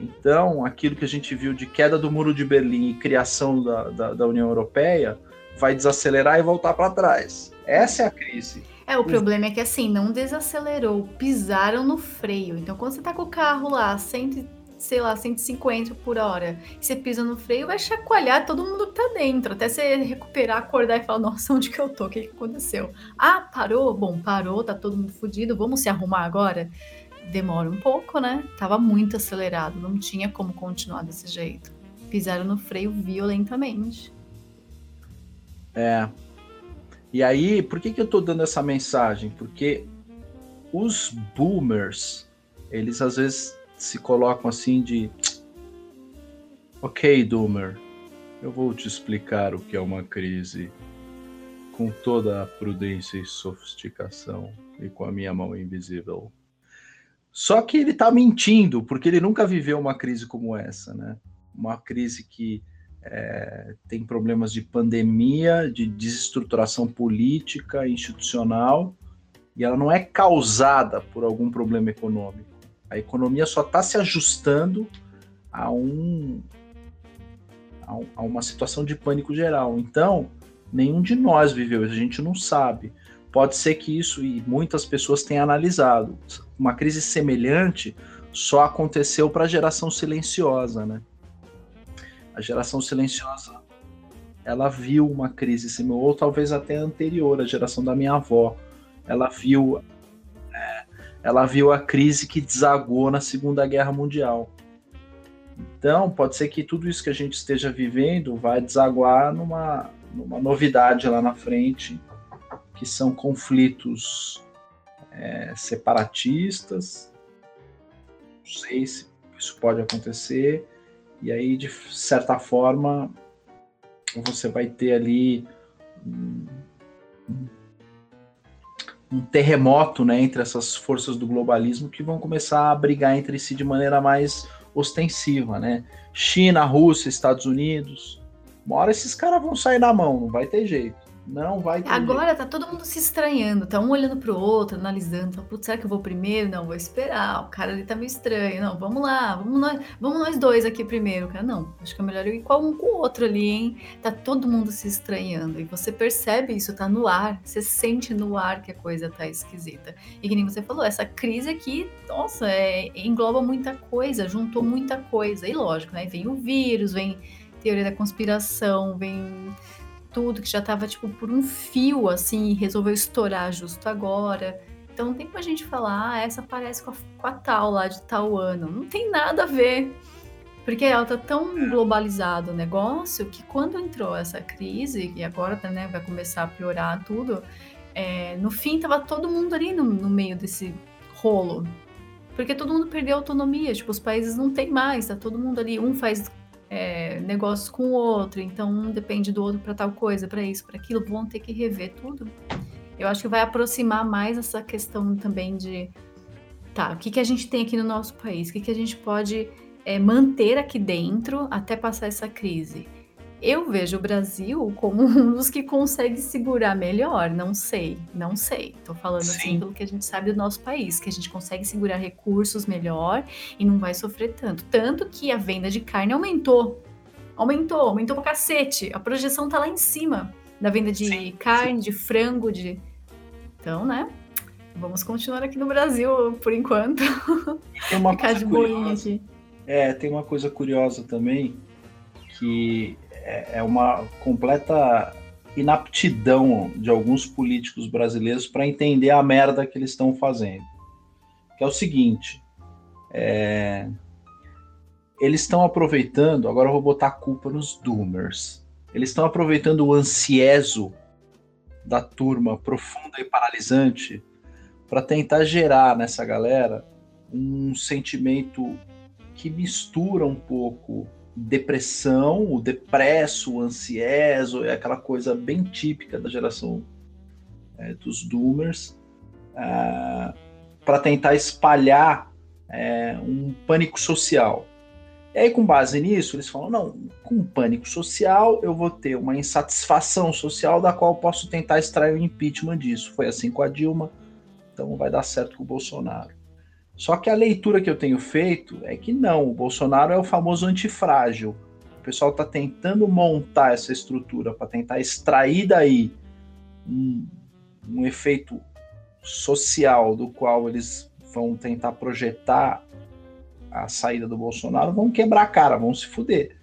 Então, aquilo que a gente viu de queda do muro de Berlim e criação da, da, da União Europeia vai desacelerar e voltar para trás. Essa é a crise. É, o problema é que assim, não desacelerou, pisaram no freio. Então, quando você tá com o carro lá, 100, sei lá, 150 por hora, e você pisa no freio, vai chacoalhar todo mundo que tá dentro, até você recuperar, acordar e falar, nossa, onde que eu tô? O que, que aconteceu? Ah, parou? Bom, parou, tá todo mundo fudido, vamos se arrumar agora? Demora um pouco, né? Tava muito acelerado, não tinha como continuar desse jeito. Pisaram no freio violentamente. É, e aí, por que, que eu estou dando essa mensagem? Porque os boomers, eles às vezes se colocam assim de Ok, Doomer, eu vou te explicar o que é uma crise com toda a prudência e sofisticação e com a minha mão invisível. Só que ele está mentindo, porque ele nunca viveu uma crise como essa, né? Uma crise que é, tem problemas de pandemia, de desestruturação política, institucional, e ela não é causada por algum problema econômico. A economia só está se ajustando a, um, a, uma situação de pânico geral. Então, nenhum de nós viveu isso, a gente não sabe. Pode ser que isso, e muitas pessoas tenham analisado, uma crise semelhante só aconteceu para a geração silenciosa, né? A geração silenciosa, ela viu uma crise similar, ou talvez até anterior, a geração da minha avó. Ela viu, é, ela viu a crise que desagou na Segunda Guerra Mundial. Então, pode ser que tudo isso que a gente esteja vivendo vai desaguar numa, numa novidade lá na frente, que são conflitos é, separatistas. Não sei se isso pode acontecer e aí, de certa forma, você vai ter ali um, um terremoto né, entre essas forças do globalismo que vão começar a brigar entre si de maneira mais ostensiva. Né? China, Rússia, Estados Unidos. Uma hora esses caras vão sair na mão, não vai ter jeito. Não vai ter. Agora jeito. tá todo mundo se estranhando, tá um olhando pro outro, analisando, tá, putz, será que eu vou primeiro? Não, vou esperar. O cara ali tá meio estranho. Não, vamos lá, vamos nós, vamos nós dois aqui primeiro. Cara, não, acho que é melhor eu ir com um com o outro ali, hein? Tá todo mundo se estranhando. E você percebe isso, tá no ar. Você sente no ar que a coisa tá esquisita. E que nem você falou, essa crise aqui, nossa, é, engloba muita coisa, juntou muita coisa. E lógico, né? Vem o vírus, vem teoria da conspiração, vem tudo, que já tava, tipo, por um fio, assim, e resolveu estourar justo agora. Então não tem pra gente falar, ah, essa parece com a, com a tal lá de tal ano. Não tem nada a ver. Porque ela tá tão globalizado o negócio que quando entrou essa crise, e agora né, vai começar a piorar tudo, é, no fim tava todo mundo ali no, no meio desse rolo. Porque todo mundo perdeu autonomia, tipo, os países não tem mais, tá todo mundo ali, um faz é, negócios com o outro, então um depende do outro para tal coisa, para isso, para aquilo, vão ter que rever tudo. Eu acho que vai aproximar mais essa questão também de tá, o que, que a gente tem aqui no nosso país, o que, que a gente pode é, manter aqui dentro até passar essa crise. Eu vejo o Brasil como um dos que consegue segurar melhor. Não sei, não sei. Tô falando assim Sim. assim pelo que a gente sabe do nosso país, que a gente consegue segurar recursos melhor e não vai sofrer tanto. Tanto que a venda de carne aumentou. Aumentou, aumentou pra cacete. A projeção tá lá em cima da venda de sim, carne, sim. de frango, de. Então, né? Vamos continuar aqui no Brasil por enquanto. Tem uma Ficar de boinha aqui. É, tem uma coisa curiosa também, que é, é uma completa inaptidão de alguns políticos brasileiros para entender a merda que eles estão fazendo. Que é o seguinte: é, eles estão aproveitando, agora eu vou botar a culpa nos Doomers. Eles estão aproveitando o ansieso da turma profunda e paralisante para tentar gerar nessa galera um sentimento que mistura um pouco depressão, o depresso, o ansieso, é aquela coisa bem típica da geração é, dos Doomers, é, para tentar espalhar é, um pânico social. E aí, com base nisso, eles falam: não, com pânico social, eu vou ter uma insatisfação social da qual posso tentar extrair o impeachment disso. Foi assim com a Dilma, então vai dar certo com o Bolsonaro. Só que a leitura que eu tenho feito é que não, o Bolsonaro é o famoso antifrágil. O pessoal está tentando montar essa estrutura para tentar extrair daí um, um efeito social do qual eles vão tentar projetar a saída do Bolsonaro, vão quebrar a cara, vão se fuder.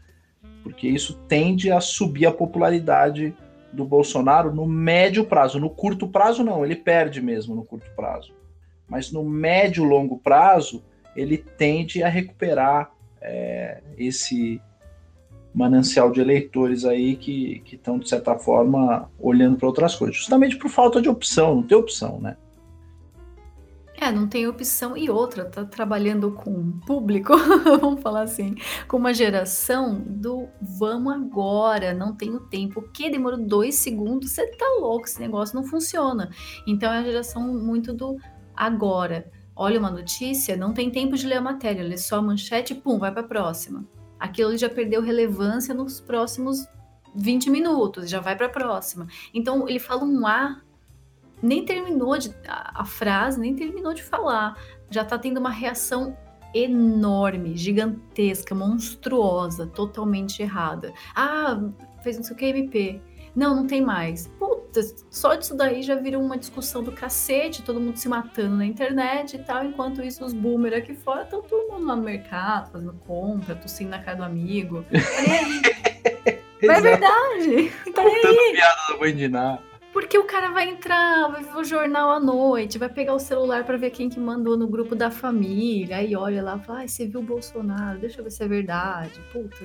Porque isso tende a subir a popularidade do Bolsonaro no médio prazo. No curto prazo, não, ele perde mesmo no curto prazo. Mas no médio longo prazo, ele tende a recuperar é, esse manancial de eleitores aí que estão, de certa forma, olhando para outras coisas. Justamente por falta de opção, não tem opção, né? É, não tem opção. E outra, tá trabalhando com público, vamos falar assim, com uma geração do vamos agora, não tenho tempo. O que demorou dois segundos? Você tá louco, esse negócio não funciona. Então é a geração muito do agora. Olha uma notícia, não tem tempo de ler a matéria, lê só a manchete pum, vai para a próxima. Aquilo já perdeu relevância nos próximos 20 minutos, já vai para a próxima. Então ele fala um A nem terminou de, a, a frase, nem terminou de falar. Já está tendo uma reação enorme, gigantesca, monstruosa, totalmente errada. Ah, fez não sei o que, MP. Não, não tem mais. Puta, só disso daí já virou uma discussão do cacete, todo mundo se matando na internet e tal. Enquanto isso, os boomers aqui fora estão todo mundo lá no mercado, fazendo compra, tossindo na cara do amigo. Mas é verdade. Tá aí. piada da Bandiná. Porque o cara vai entrar, vai ver o jornal à noite, vai pegar o celular para ver quem que mandou no grupo da família, aí olha lá e fala, ah, você viu o Bolsonaro, deixa eu ver se é verdade. Puta,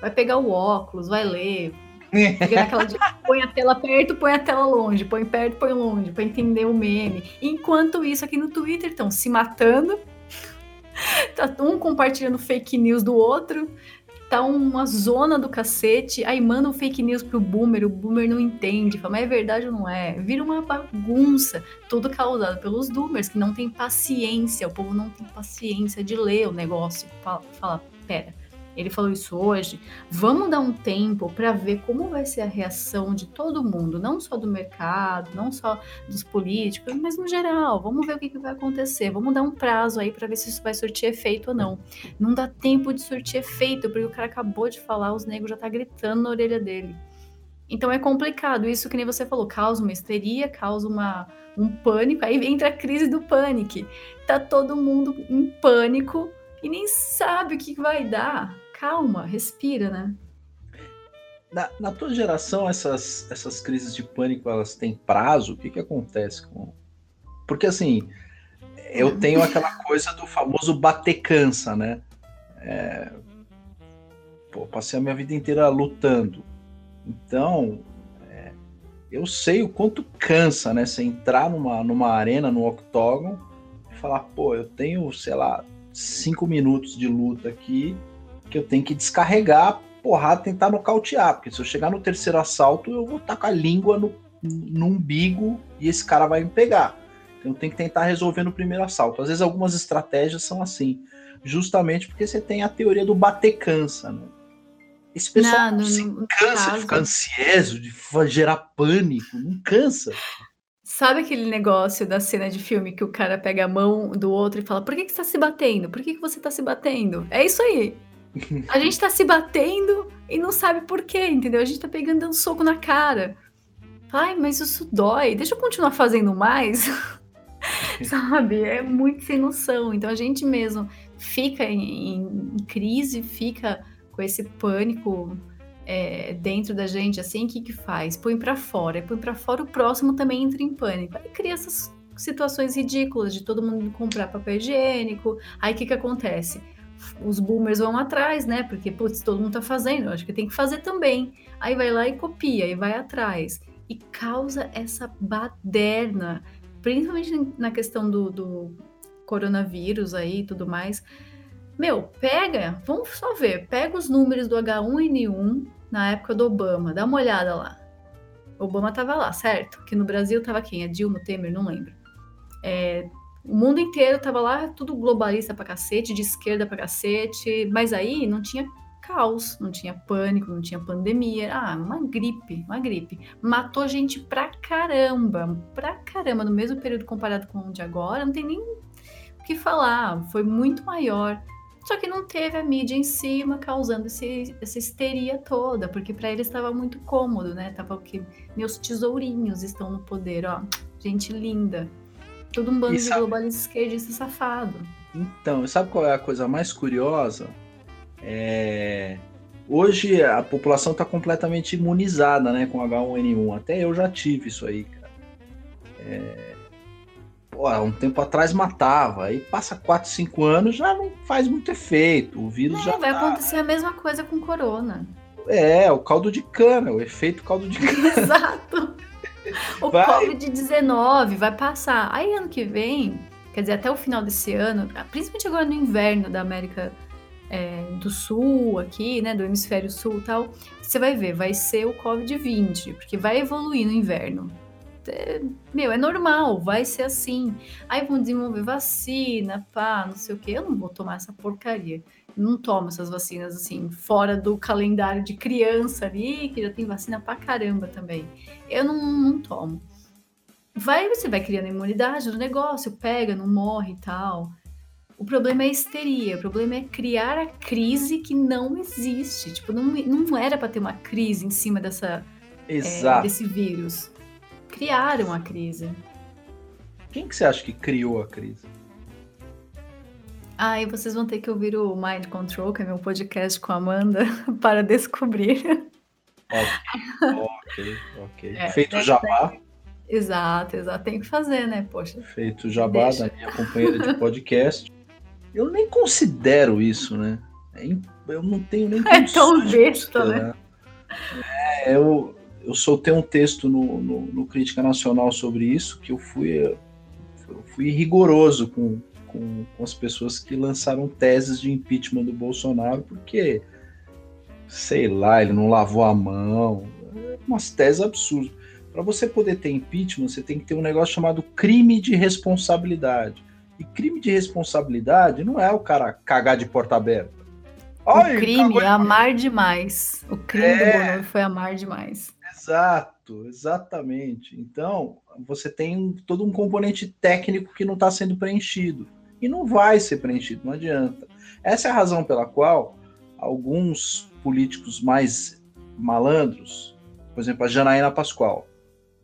vai pegar o óculos, vai ler. De, põe a tela perto, põe a tela longe, põe perto, põe longe, para entender o meme. Enquanto isso, aqui no Twitter estão se matando, tá um compartilhando fake news do outro, tá uma zona do cacete, aí manda um fake news pro boomer, o boomer não entende, fala, mas é verdade ou não é? Vira uma bagunça, tudo causado pelos boomers, que não tem paciência, o povo não tem paciência de ler o negócio, fala, fala pera, ele falou isso hoje. Vamos dar um tempo para ver como vai ser a reação de todo mundo, não só do mercado, não só dos políticos, mas no geral. Vamos ver o que, que vai acontecer. Vamos dar um prazo aí para ver se isso vai surtir efeito ou não. Não dá tempo de surtir efeito, porque o cara acabou de falar, os negros já tá gritando na orelha dele. Então é complicado. Isso que nem você falou, causa uma histeria, causa uma, um pânico. Aí entra a crise do pânico. Tá todo mundo em pânico e nem sabe o que vai dar calma, respira, né? Na, na, tua geração, essas, essas crises de pânico, elas têm prazo? O que que acontece com... Porque, assim, eu tenho aquela coisa do famoso bater cansa, né? É... Pô, passei a minha vida inteira lutando. Então, é... eu sei o quanto cansa, né? Você entrar numa, numa arena, no octógono, e falar, pô, eu tenho, sei lá, cinco minutos de luta aqui, que eu tenho que descarregar, porrada, tentar nocautear, porque se eu chegar no terceiro assalto, eu vou estar com a língua no, no umbigo e esse cara vai me pegar. Então tem que tentar resolver no primeiro assalto. Às vezes algumas estratégias são assim, justamente porque você tem a teoria do bater cansa, né? Esse pessoal não, não, se cansa de ficar ansioso, de gerar pânico, não cansa. Sabe aquele negócio da cena de filme que o cara pega a mão do outro e fala: Por que, que você tá se batendo? Por que, que você tá se batendo? É isso aí. A gente tá se batendo e não sabe por quê, entendeu? A gente tá pegando dando soco na cara. Ai, mas isso dói. Deixa eu continuar fazendo mais. Sabe? É muito sem noção. Então a gente mesmo fica em, em crise, fica com esse pânico é, dentro da gente, assim, o que que faz? Põe para fora. Põe para fora, o próximo também entra em pânico. Aí cria essas situações ridículas de todo mundo comprar papel higiênico. Aí o que que acontece? Os boomers vão atrás, né? Porque, putz, todo mundo tá fazendo, acho que tem que fazer também. Aí vai lá e copia, e vai atrás. E causa essa baderna, principalmente na questão do, do coronavírus aí e tudo mais. Meu, pega, vamos só ver, pega os números do H1N1 na época do Obama, dá uma olhada lá. Obama tava lá, certo? Que no Brasil tava quem? A Dilma, Temer, não lembro. É, o mundo inteiro tava lá, tudo globalista pra cacete, de esquerda pra cacete, mas aí não tinha caos, não tinha pânico, não tinha pandemia. Ah, uma gripe, uma gripe. Matou gente pra caramba, pra caramba, no mesmo período comparado com o de agora, não tem nem o que falar, foi muito maior. Só que não teve a mídia em cima causando esse, essa histeria toda, porque para eles estava muito cômodo, né? Tava o que meus tesourinhos estão no poder, ó. Gente linda. Todo um bando e de sabe... globalistas esquerdistas safado. Então, sabe qual é a coisa mais curiosa? É... Hoje a população está completamente imunizada né, com H1N1. Até eu já tive isso aí, cara. É... Pô, um tempo atrás matava. Aí passa 4, 5 anos, já não faz muito efeito. O vírus é, já. Vai tá... acontecer a mesma coisa com corona. É, o caldo de cana, o efeito caldo de cana. Exato. O Covid-19 vai passar. Aí ano que vem, quer dizer, até o final desse ano, principalmente agora no inverno da América é, do Sul, aqui, né, do Hemisfério Sul e tal, você vai ver, vai ser o Covid-20, porque vai evoluir no inverno. É, meu, é normal, vai ser assim. Aí vão desenvolver vacina, pá, não sei o que. Eu não vou tomar essa porcaria. Não tomo essas vacinas assim, fora do calendário de criança ali, que já tem vacina pra caramba também. Eu não, não tomo. Vai, você vai criando imunidade do negócio, pega, não morre e tal. O problema é a histeria, o problema é criar a crise que não existe. Tipo, não, não era para ter uma crise em cima dessa, é, desse vírus. Criaram a crise. Quem que você acha que criou a crise? Ah, e vocês vão ter que ouvir o Mind Control, que é meu podcast com a Amanda, para descobrir. Ok, ok, ok. É, Feito jabá. Exato, exato. Tem que fazer, né? Poxa. Feito jabá Deixa. da minha companheira de podcast. Eu nem considero isso, né? É eu não tenho nem É tão besta, né? É, eu, eu soltei um texto no, no, no, Crítica Nacional sobre isso, que eu fui, eu fui rigoroso com, com, com, as pessoas que lançaram teses de impeachment do Bolsonaro, porque, sei lá, ele não lavou a mão, umas teses absurdas. Para você poder ter impeachment, você tem que ter um negócio chamado crime de responsabilidade. E crime de responsabilidade não é o cara cagar de porta aberta. o crime é amar demais. O crime é... do Bonomi foi amar demais. Exato, exatamente. Então, você tem todo um componente técnico que não está sendo preenchido. E não vai ser preenchido, não adianta. Essa é a razão pela qual alguns políticos mais malandros, por exemplo, a Janaína Pascoal,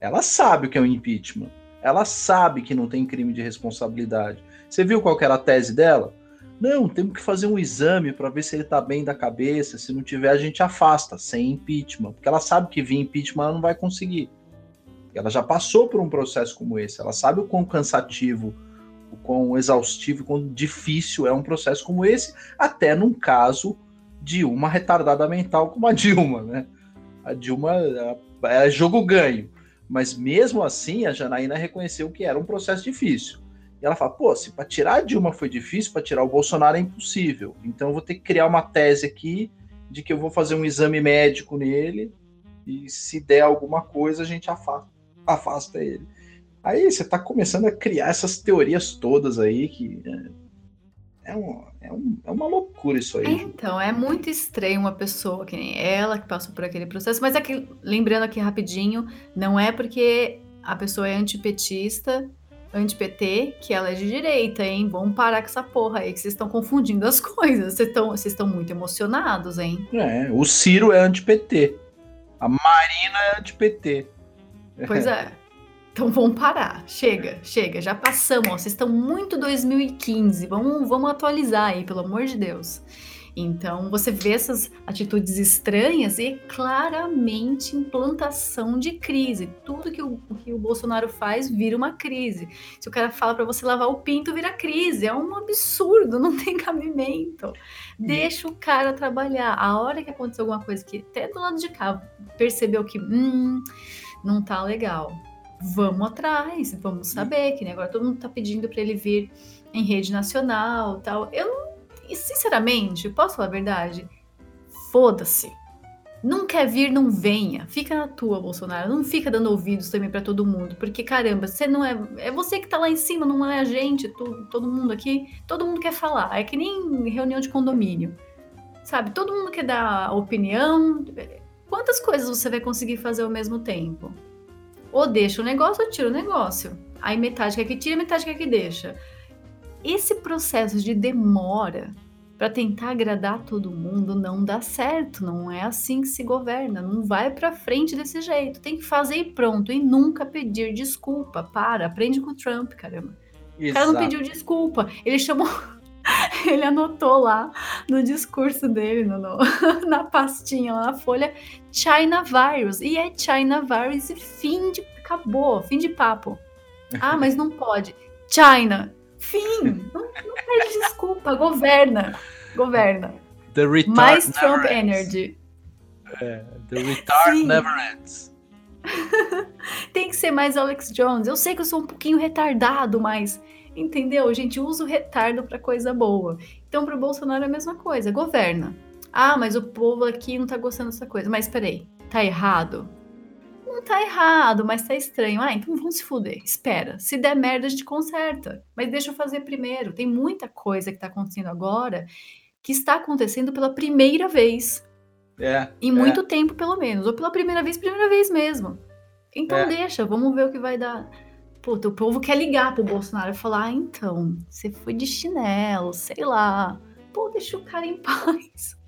ela sabe o que é o impeachment ela sabe que não tem crime de responsabilidade. Você viu qual era a tese dela? Não, temos que fazer um exame para ver se ele está bem da cabeça. Se não tiver, a gente afasta, sem impeachment. Porque ela sabe que vir impeachment ela não vai conseguir. Ela já passou por um processo como esse. Ela sabe o quão cansativo, o quão exaustivo, o quão difícil é um processo como esse, até num caso de uma retardada mental como a Dilma, né? A Dilma é jogo ganho. Mas mesmo assim, a Janaína reconheceu que era um processo difícil. E ela fala: pô, se para tirar a Dilma foi difícil, para tirar o Bolsonaro é impossível. Então eu vou ter que criar uma tese aqui de que eu vou fazer um exame médico nele e se der alguma coisa a gente afasta, afasta ele. Aí você está começando a criar essas teorias todas aí que é, é um, é, um, é uma loucura isso aí. Então, é muito estranho uma pessoa que nem ela que passou por aquele processo, mas aqui, lembrando aqui rapidinho, não é porque a pessoa é antipetista, anti-PT, que ela é de direita, hein? Vamos parar com essa porra aí, que vocês estão confundindo as coisas. Vocês estão muito emocionados, hein? É, o Ciro é anti-PT. A Marina é anti-PT. Pois é. Então vamos parar. Chega, chega. Já passamos. Ó, vocês estão muito 2015. Vamos, vamos atualizar aí, pelo amor de Deus. Então, você vê essas atitudes estranhas e claramente implantação de crise. Tudo que o, que o Bolsonaro faz vira uma crise. Se o cara fala para você lavar o pinto, vira crise. É um absurdo, não tem cabimento. Deixa o cara trabalhar. A hora que aconteceu alguma coisa que até do lado de cá percebeu que hum, não tá legal. Vamos atrás, vamos saber que né? agora todo mundo tá pedindo para ele vir em rede nacional, tal. Eu sinceramente, posso falar a verdade? Foda-se. Não quer vir, não venha. Fica na tua, Bolsonaro. Não fica dando ouvidos também para todo mundo. Porque, caramba, você não é. É você que tá lá em cima, não é a gente, todo, todo mundo aqui. Todo mundo quer falar. É que nem reunião de condomínio. Sabe? Todo mundo quer dar opinião. Quantas coisas você vai conseguir fazer ao mesmo tempo? Ou deixa o negócio ou tira o negócio. Aí metade quer que tira, metade quer que deixa esse processo de demora para tentar agradar todo mundo não dá certo, não é assim que se governa, não vai para frente desse jeito. Tem que fazer e pronto e nunca pedir desculpa. Para, aprende com o Trump, caramba. Exato. O cara não pediu desculpa, ele chamou ele anotou lá no discurso dele, no, no, na pastinha, lá na folha, China Virus. E é China Virus e fim de. Acabou, fim de papo. Ah, mas não pode. China, Fim. Não, não pede desculpa. Governa. Governa. The retard Mais Trump Energy. É, the retard Sim. never ends. Tem que ser mais Alex Jones. Eu sei que eu sou um pouquinho retardado, mas entendeu? A gente usa o retardo para coisa boa. Então, para o Bolsonaro é a mesma coisa. Governa. Ah, mas o povo aqui não tá gostando dessa coisa. Mas peraí, tá errado? não tá errado, mas tá estranho. Ah, então vamos se fuder. Espera. Se der merda, a gente conserta. Mas deixa eu fazer primeiro. Tem muita coisa que tá acontecendo agora que está acontecendo pela primeira vez. É. Em muito é. tempo, pelo menos. Ou pela primeira vez, primeira vez mesmo. Então é. deixa, vamos ver o que vai dar. Puta, o povo quer ligar pro Bolsonaro e falar: ah, então, você foi de chinelo, sei lá. Pô, deixa o cara em paz.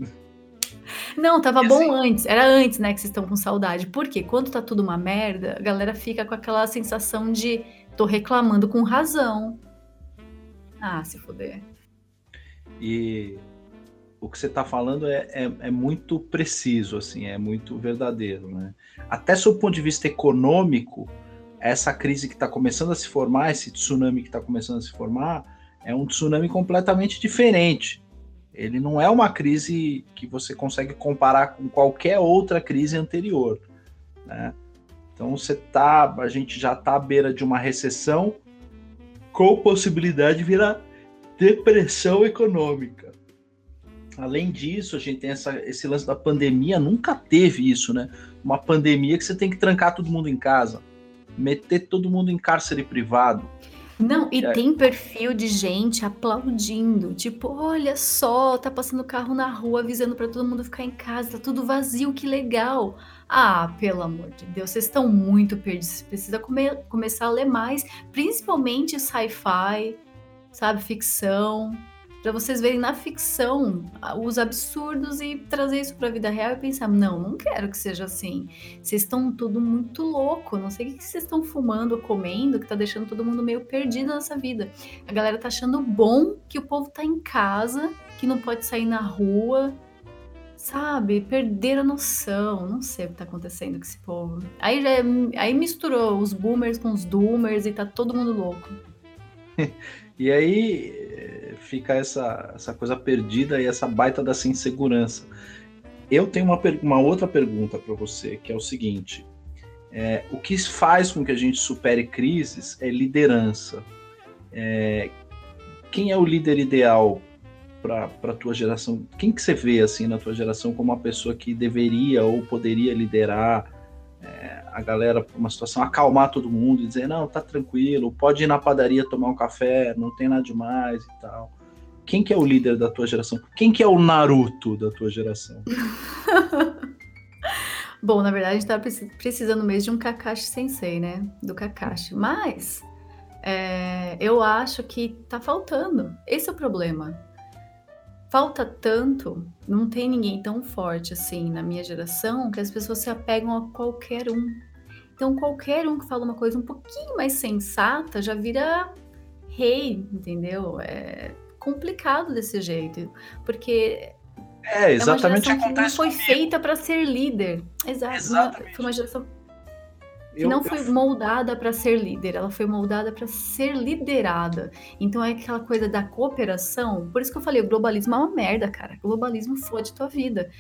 Não, tava bom assim, antes. Era antes, né, que vocês estão com saudade. Porque quando tá tudo uma merda, a galera fica com aquela sensação de tô reclamando com razão. Ah, se fuder. E o que você está falando é, é, é, muito preciso, assim, é muito verdadeiro, né? Até sob o ponto de vista econômico, essa crise que está começando a se formar, esse tsunami que está começando a se formar, é um tsunami completamente diferente. Ele não é uma crise que você consegue comparar com qualquer outra crise anterior, né? Então você tá, a gente já está à beira de uma recessão com possibilidade de virar depressão econômica. Além disso, a gente tem essa, esse lance da pandemia, nunca teve isso, né? Uma pandemia que você tem que trancar todo mundo em casa, meter todo mundo em cárcere privado, não, e é. tem perfil de gente aplaudindo, tipo, olha só, tá passando carro na rua avisando para todo mundo ficar em casa, tá tudo vazio, que legal. Ah, pelo amor de Deus, vocês estão muito perdidos, precisa come começar a ler mais, principalmente sci-fi, sabe, ficção para vocês verem na ficção os absurdos e trazer isso para a vida real e pensar, não, não quero que seja assim. Vocês estão tudo muito louco, não sei o que vocês estão fumando ou comendo que tá deixando todo mundo meio perdido nessa vida. A galera tá achando bom que o povo tá em casa, que não pode sair na rua, sabe, perder a noção. Não sei o que tá acontecendo com esse povo. Aí, já, é, aí misturou os boomers com os doomers e tá todo mundo louco. e aí fica essa, essa coisa perdida e essa baita dessa insegurança. Eu tenho uma, uma outra pergunta para você, que é o seguinte: é, o que faz com que a gente supere crises é liderança. É, quem é o líder ideal para a tua geração? Quem que você vê assim na tua geração como uma pessoa que deveria ou poderia liderar é, a galera para uma situação, acalmar todo mundo e dizer não, tá tranquilo, pode ir na padaria tomar um café, não tem nada demais e tal. Quem que é o líder da tua geração? Quem que é o Naruto da tua geração? Bom, na verdade, a gente tá precisando mesmo de um Kakashi Sensei, né? Do Kakashi. Mas é, eu acho que tá faltando. Esse é o problema. Falta tanto, não tem ninguém tão forte assim na minha geração que as pessoas se apegam a qualquer um. Então, qualquer um que fala uma coisa um pouquinho mais sensata já vira rei, entendeu? É complicado desse jeito, porque é exatamente é uma geração que não foi comigo. feita para ser líder. Exato. Exatamente. Foi uma geração que eu, não foi eu... moldada para ser líder, ela foi moldada para ser liderada. Então é aquela coisa da cooperação. Por isso que eu falei, o globalismo é uma merda, cara. O globalismo fode tua vida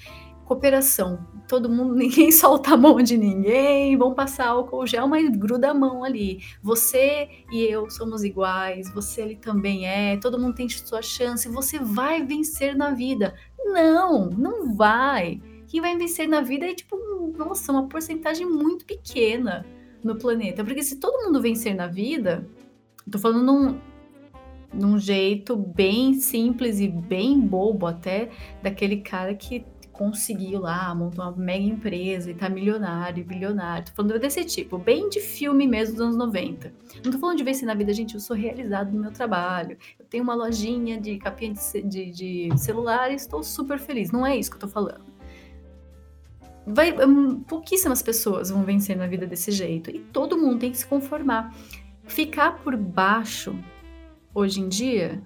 cooperação. Todo mundo, ninguém solta a mão de ninguém, vão passar álcool gel, mas gruda a mão ali. Você e eu somos iguais, você ali também é, todo mundo tem sua chance, você vai vencer na vida. Não, não vai. Quem vai vencer na vida é tipo, nossa, uma porcentagem muito pequena no planeta. Porque se todo mundo vencer na vida, tô falando num, num jeito bem simples e bem bobo até, daquele cara que conseguiu lá montar uma mega empresa e tá milionário, bilionário. Tô falando desse tipo, bem de filme mesmo dos anos 90. Não tô falando de vencer na vida, gente, eu sou realizado no meu trabalho. Eu tenho uma lojinha de capinha de, de, de celular e estou super feliz. Não é isso que eu tô falando. Vai, um, pouquíssimas pessoas vão vencer na vida desse jeito e todo mundo tem que se conformar. Ficar por baixo hoje em dia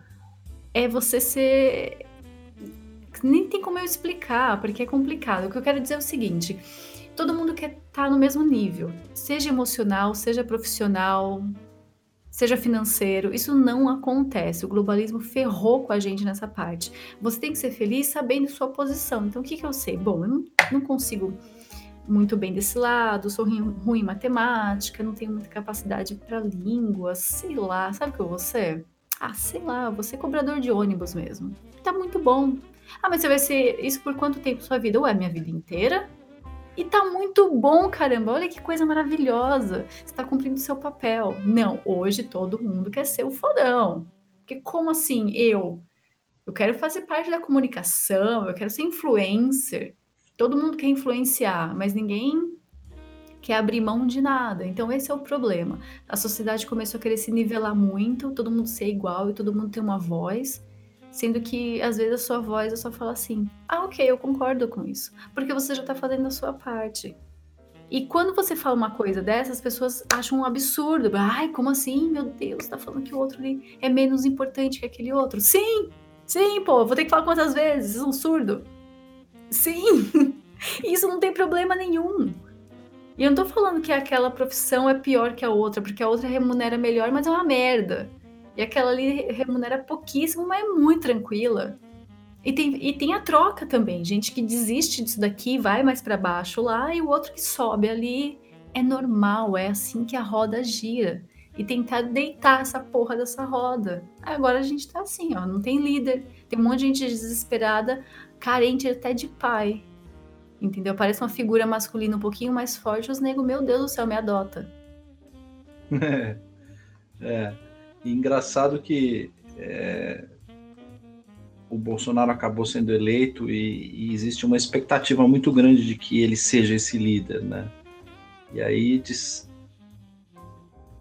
é você ser nem tem como eu explicar, porque é complicado. O que eu quero dizer é o seguinte: todo mundo quer estar tá no mesmo nível, seja emocional, seja profissional, seja financeiro. Isso não acontece. O globalismo ferrou com a gente nessa parte. Você tem que ser feliz sabendo sua posição. Então, o que, que eu sei? Bom, eu não, consigo muito bem desse lado, sou ruim, ruim em matemática, não tenho muita capacidade para línguas, sei lá. Sabe o que eu vou ser? Ah, sei lá, ser cobrador de ônibus mesmo. Tá muito bom. Ah, mas você vai ser isso por quanto tempo sua vida? Ué, minha vida inteira? E tá muito bom, caramba. Olha que coisa maravilhosa. Você tá cumprindo seu papel. Não, hoje todo mundo quer ser o fodão. Porque como assim eu? Eu quero fazer parte da comunicação, eu quero ser influencer. Todo mundo quer influenciar, mas ninguém quer abrir mão de nada. Então esse é o problema. A sociedade começou a querer se nivelar muito, todo mundo ser igual e todo mundo ter uma voz. Sendo que às vezes a sua voz só fala assim: ah, ok, eu concordo com isso. Porque você já tá fazendo a sua parte. E quando você fala uma coisa dessa, as pessoas acham um absurdo. Ai, como assim? Meu Deus, tá falando que o outro ali é menos importante que aquele outro. Sim! Sim, pô, vou ter que falar quantas vezes? Isso é um surdo. Sim! Isso não tem problema nenhum. E eu não tô falando que aquela profissão é pior que a outra, porque a outra remunera melhor, mas é uma merda. E aquela ali remunera pouquíssimo, mas é muito tranquila. E tem, e tem a troca também, gente que desiste disso daqui, vai mais para baixo lá, e o outro que sobe ali. É normal, é assim que a roda gira. E tentar deitar essa porra dessa roda. Agora a gente tá assim, ó, não tem líder. Tem um monte de gente desesperada, carente até de pai. Entendeu? Parece uma figura masculina um pouquinho mais forte, os negros, meu Deus do céu, me adota. É. engraçado que é, o Bolsonaro acabou sendo eleito e, e, existe uma expectativa muito grande de que ele seja esse líder, né? E aí,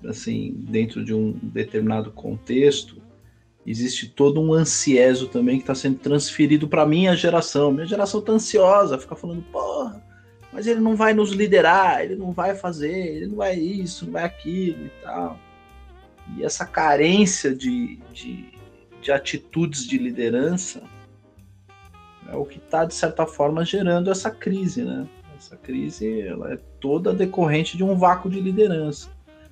assim, dentro de um determinado contexto, existe todo um ansieso também que está sendo transferido para minha geração. Minha geração está ansiosa, fica falando, porra, mas ele não vai nos liderar, ele não vai fazer, ele não vai isso, não vai aquilo e tal. E essa carência de, de, de atitudes de liderança é o que está, de certa forma, gerando essa crise, né? Essa crise ela é toda decorrente de um vácuo de liderança.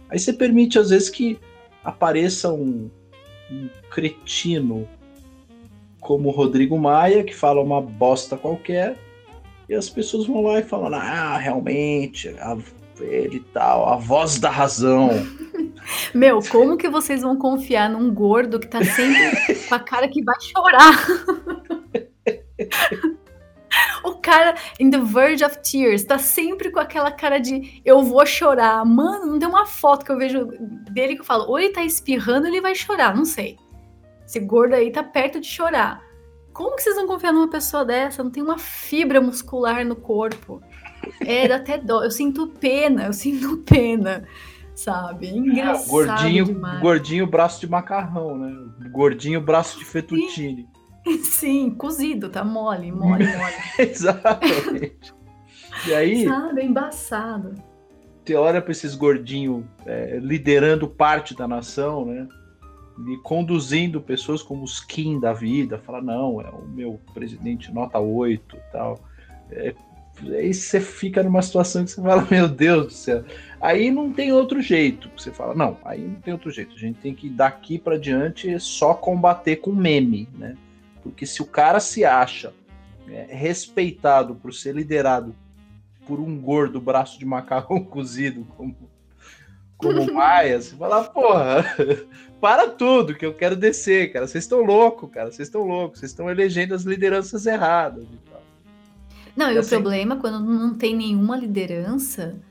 Aí você permite, às vezes, que apareça um, um cretino como o Rodrigo Maia, que fala uma bosta qualquer, e as pessoas vão lá e falam: ah, realmente, a, ele tal, a voz da razão. Meu, como que vocês vão confiar num gordo que tá sempre com a cara que vai chorar? o cara in the verge of tears, tá sempre com aquela cara de eu vou chorar. Mano, não tem uma foto que eu vejo dele que eu falo, ou ele tá espirrando ou ele vai chorar, não sei. Esse gordo aí tá perto de chorar. Como que vocês vão confiar numa pessoa dessa? Não tem uma fibra muscular no corpo. É, dá até dó. Eu sinto pena, eu sinto pena sabe? É engraçado gordinho, demais. Gordinho braço de macarrão, né? Gordinho braço de fettuccine. Sim, sim cozido, tá mole, mole, mole. Exatamente. E aí... Sabe, é embaçado. você olha para esses gordinhos é, liderando parte da nação, né? E conduzindo pessoas como os Kim da vida, fala, não, é o meu presidente nota 8 e tal. É, aí você fica numa situação que você fala, meu Deus do céu. Aí não tem outro jeito. Você fala, não, aí não tem outro jeito. A gente tem que daqui para diante só combater com meme, né? Porque se o cara se acha é, respeitado por ser liderado por um gordo braço de macarrão cozido como como Maia, você fala, porra, para tudo que eu quero descer, cara. Vocês estão loucos, cara. Vocês estão loucos. Vocês estão elegendo as lideranças erradas. Não, e, assim... o problema quando não tem nenhuma liderança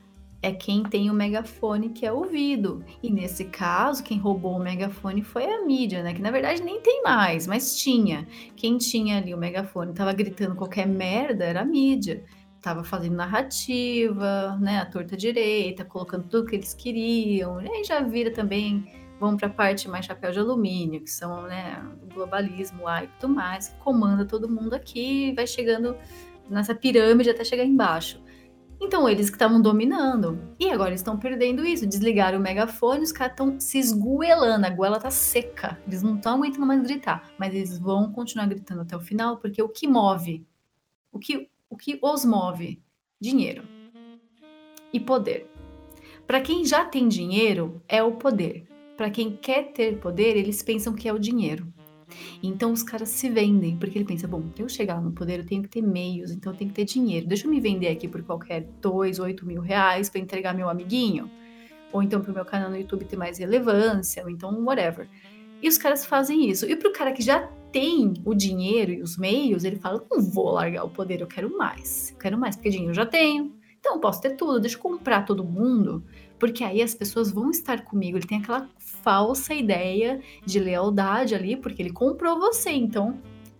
é quem tem o megafone que é ouvido. E nesse caso, quem roubou o megafone foi a mídia, né? Que na verdade nem tem mais, mas tinha. Quem tinha ali o megafone, tava gritando qualquer merda, era a mídia. Tava fazendo narrativa, né? A torta direita, colocando tudo que eles queriam. E aí já vira também, vamos para a parte mais chapéu de alumínio, que são, né, o globalismo lá e tudo mais, que comanda todo mundo aqui, vai chegando nessa pirâmide até chegar embaixo. Então, eles que estavam dominando. E agora estão perdendo isso. Desligaram o megafone, os caras estão se esguelando. A goela tá seca. Eles não estão aguentando mais gritar. Mas eles vão continuar gritando até o final, porque o que move, o que, o que os move? Dinheiro e poder. Para quem já tem dinheiro, é o poder. Para quem quer ter poder, eles pensam que é o dinheiro. Então os caras se vendem, porque ele pensa, bom, eu chegar no poder eu tenho que ter meios, então eu tenho que ter dinheiro. Deixa eu me vender aqui por qualquer dois, oito mil reais para entregar meu amiguinho. Ou então para o meu canal no YouTube ter mais relevância, ou então whatever. E os caras fazem isso. E para o cara que já tem o dinheiro e os meios, ele fala: não vou largar o poder, eu quero mais. Eu quero mais, porque dinheiro eu já tenho. Então eu posso ter tudo, deixa eu comprar todo mundo porque aí as pessoas vão estar comigo. Ele tem aquela falsa ideia de lealdade ali, porque ele comprou você, então.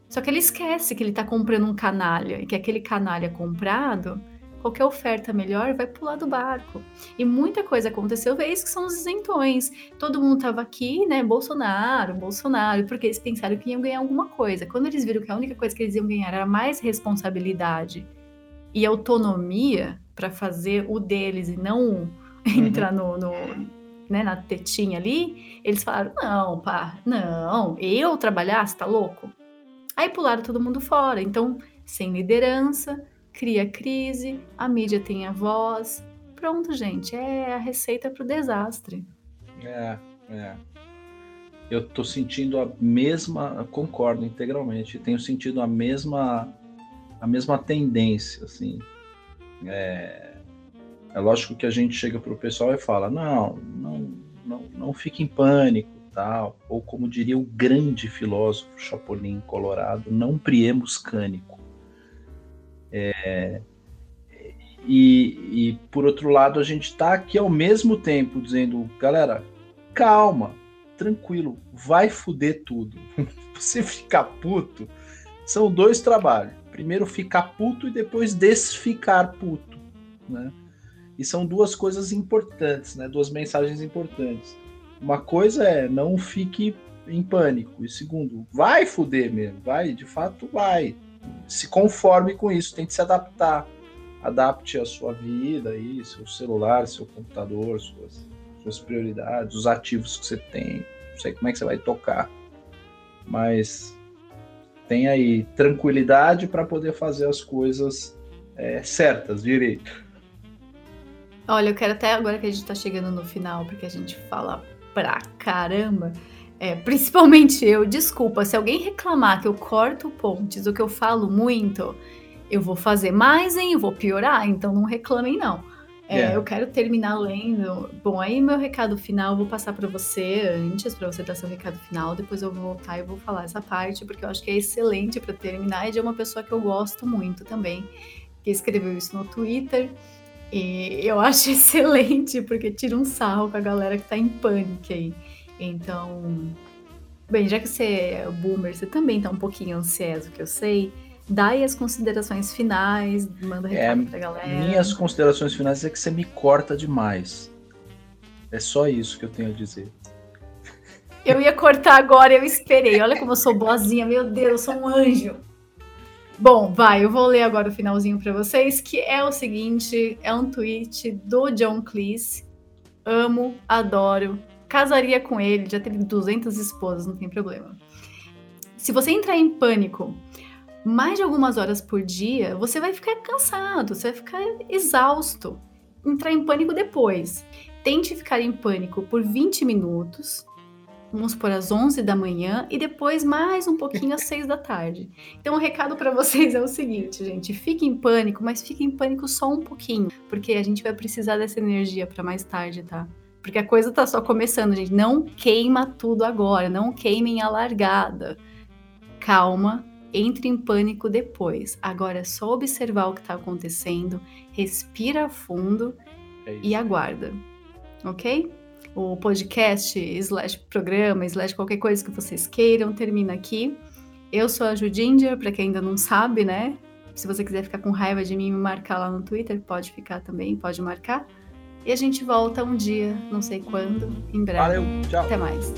Só que ele esquece que ele tá comprando um canalha e que aquele canalha comprado, qualquer oferta melhor vai pular do barco. E muita coisa aconteceu, vez que são os isentões. Todo mundo tava aqui, né? Bolsonaro, Bolsonaro, porque eles pensaram que iam ganhar alguma coisa. Quando eles viram que a única coisa que eles iam ganhar era mais responsabilidade e autonomia para fazer o deles e não. Entrar no, no né, na tetinha ali, eles falaram: não, pá, não, eu trabalhar, você tá louco? Aí pularam todo mundo fora. Então, sem liderança, cria crise, a mídia tem a voz. Pronto, gente, é a receita para o desastre. É, é. Eu tô sentindo a mesma, concordo integralmente, tenho sentido a mesma, a mesma tendência, assim. É, é lógico que a gente chega para o pessoal e fala: não, não, não, não fique em pânico, tal. Ou como diria o grande filósofo Chapolin Colorado, não priemos cânico. É, e, e, por outro lado, a gente está aqui ao mesmo tempo dizendo, galera, calma, tranquilo, vai fuder tudo. Você ficar puto, são dois trabalhos. Primeiro ficar puto e depois desficar puto, né? E são duas coisas importantes, né? Duas mensagens importantes. Uma coisa é não fique em pânico. E segundo, vai fuder mesmo, vai, de fato vai. Se conforme com isso, tente se adaptar. Adapte a sua vida aí, seu celular, seu computador, suas, suas prioridades, os ativos que você tem. Não sei como é que você vai tocar. Mas tem aí tranquilidade para poder fazer as coisas é, certas, direito. Olha, eu quero até agora que a gente tá chegando no final, porque a gente fala pra caramba. É, principalmente eu, desculpa, se alguém reclamar que eu corto pontes ou que eu falo muito, eu vou fazer mais, hein? Eu vou piorar, então não reclamem, não. É, yeah. É. Eu quero terminar lendo. Bom, aí meu recado final eu vou passar para você antes, para você dar seu recado final. Depois eu vou voltar e vou falar essa parte, porque eu acho que é excelente para terminar. E de uma pessoa que eu gosto muito também, que escreveu isso no Twitter. E eu acho excelente, porque tira um sarro com a galera que tá em pânico aí. Então, bem, já que você é boomer, você também tá um pouquinho ansioso, que eu sei. Dá aí as considerações finais, manda recado é, pra galera. Minhas considerações finais é que você me corta demais. É só isso que eu tenho a dizer. Eu ia cortar agora, eu esperei. Olha como eu sou boazinha, meu Deus, eu sou um anjo. Bom, vai, eu vou ler agora o finalzinho para vocês, que é o seguinte, é um tweet do John Cleese. Amo, adoro, casaria com ele, já teve 200 esposas, não tem problema. Se você entrar em pânico mais de algumas horas por dia, você vai ficar cansado, você vai ficar exausto. Entrar em pânico depois. Tente ficar em pânico por 20 minutos, vamos por às 11 da manhã e depois mais um pouquinho às 6 da tarde. Então o recado para vocês é o seguinte, gente, fique em pânico, mas fique em pânico só um pouquinho, porque a gente vai precisar dessa energia para mais tarde, tá? Porque a coisa tá só começando, gente. Não queima tudo agora, não queimem a largada. Calma, entre em pânico depois. Agora é só observar o que está acontecendo, respira fundo é e aguarda, ok? O podcast, slash programa, slash qualquer coisa que vocês queiram, termina aqui. Eu sou a Ju Ginger, para quem ainda não sabe, né? Se você quiser ficar com raiva de mim e me marcar lá no Twitter, pode ficar também, pode marcar. E a gente volta um dia, não sei quando, em breve. Valeu, tchau. Até mais.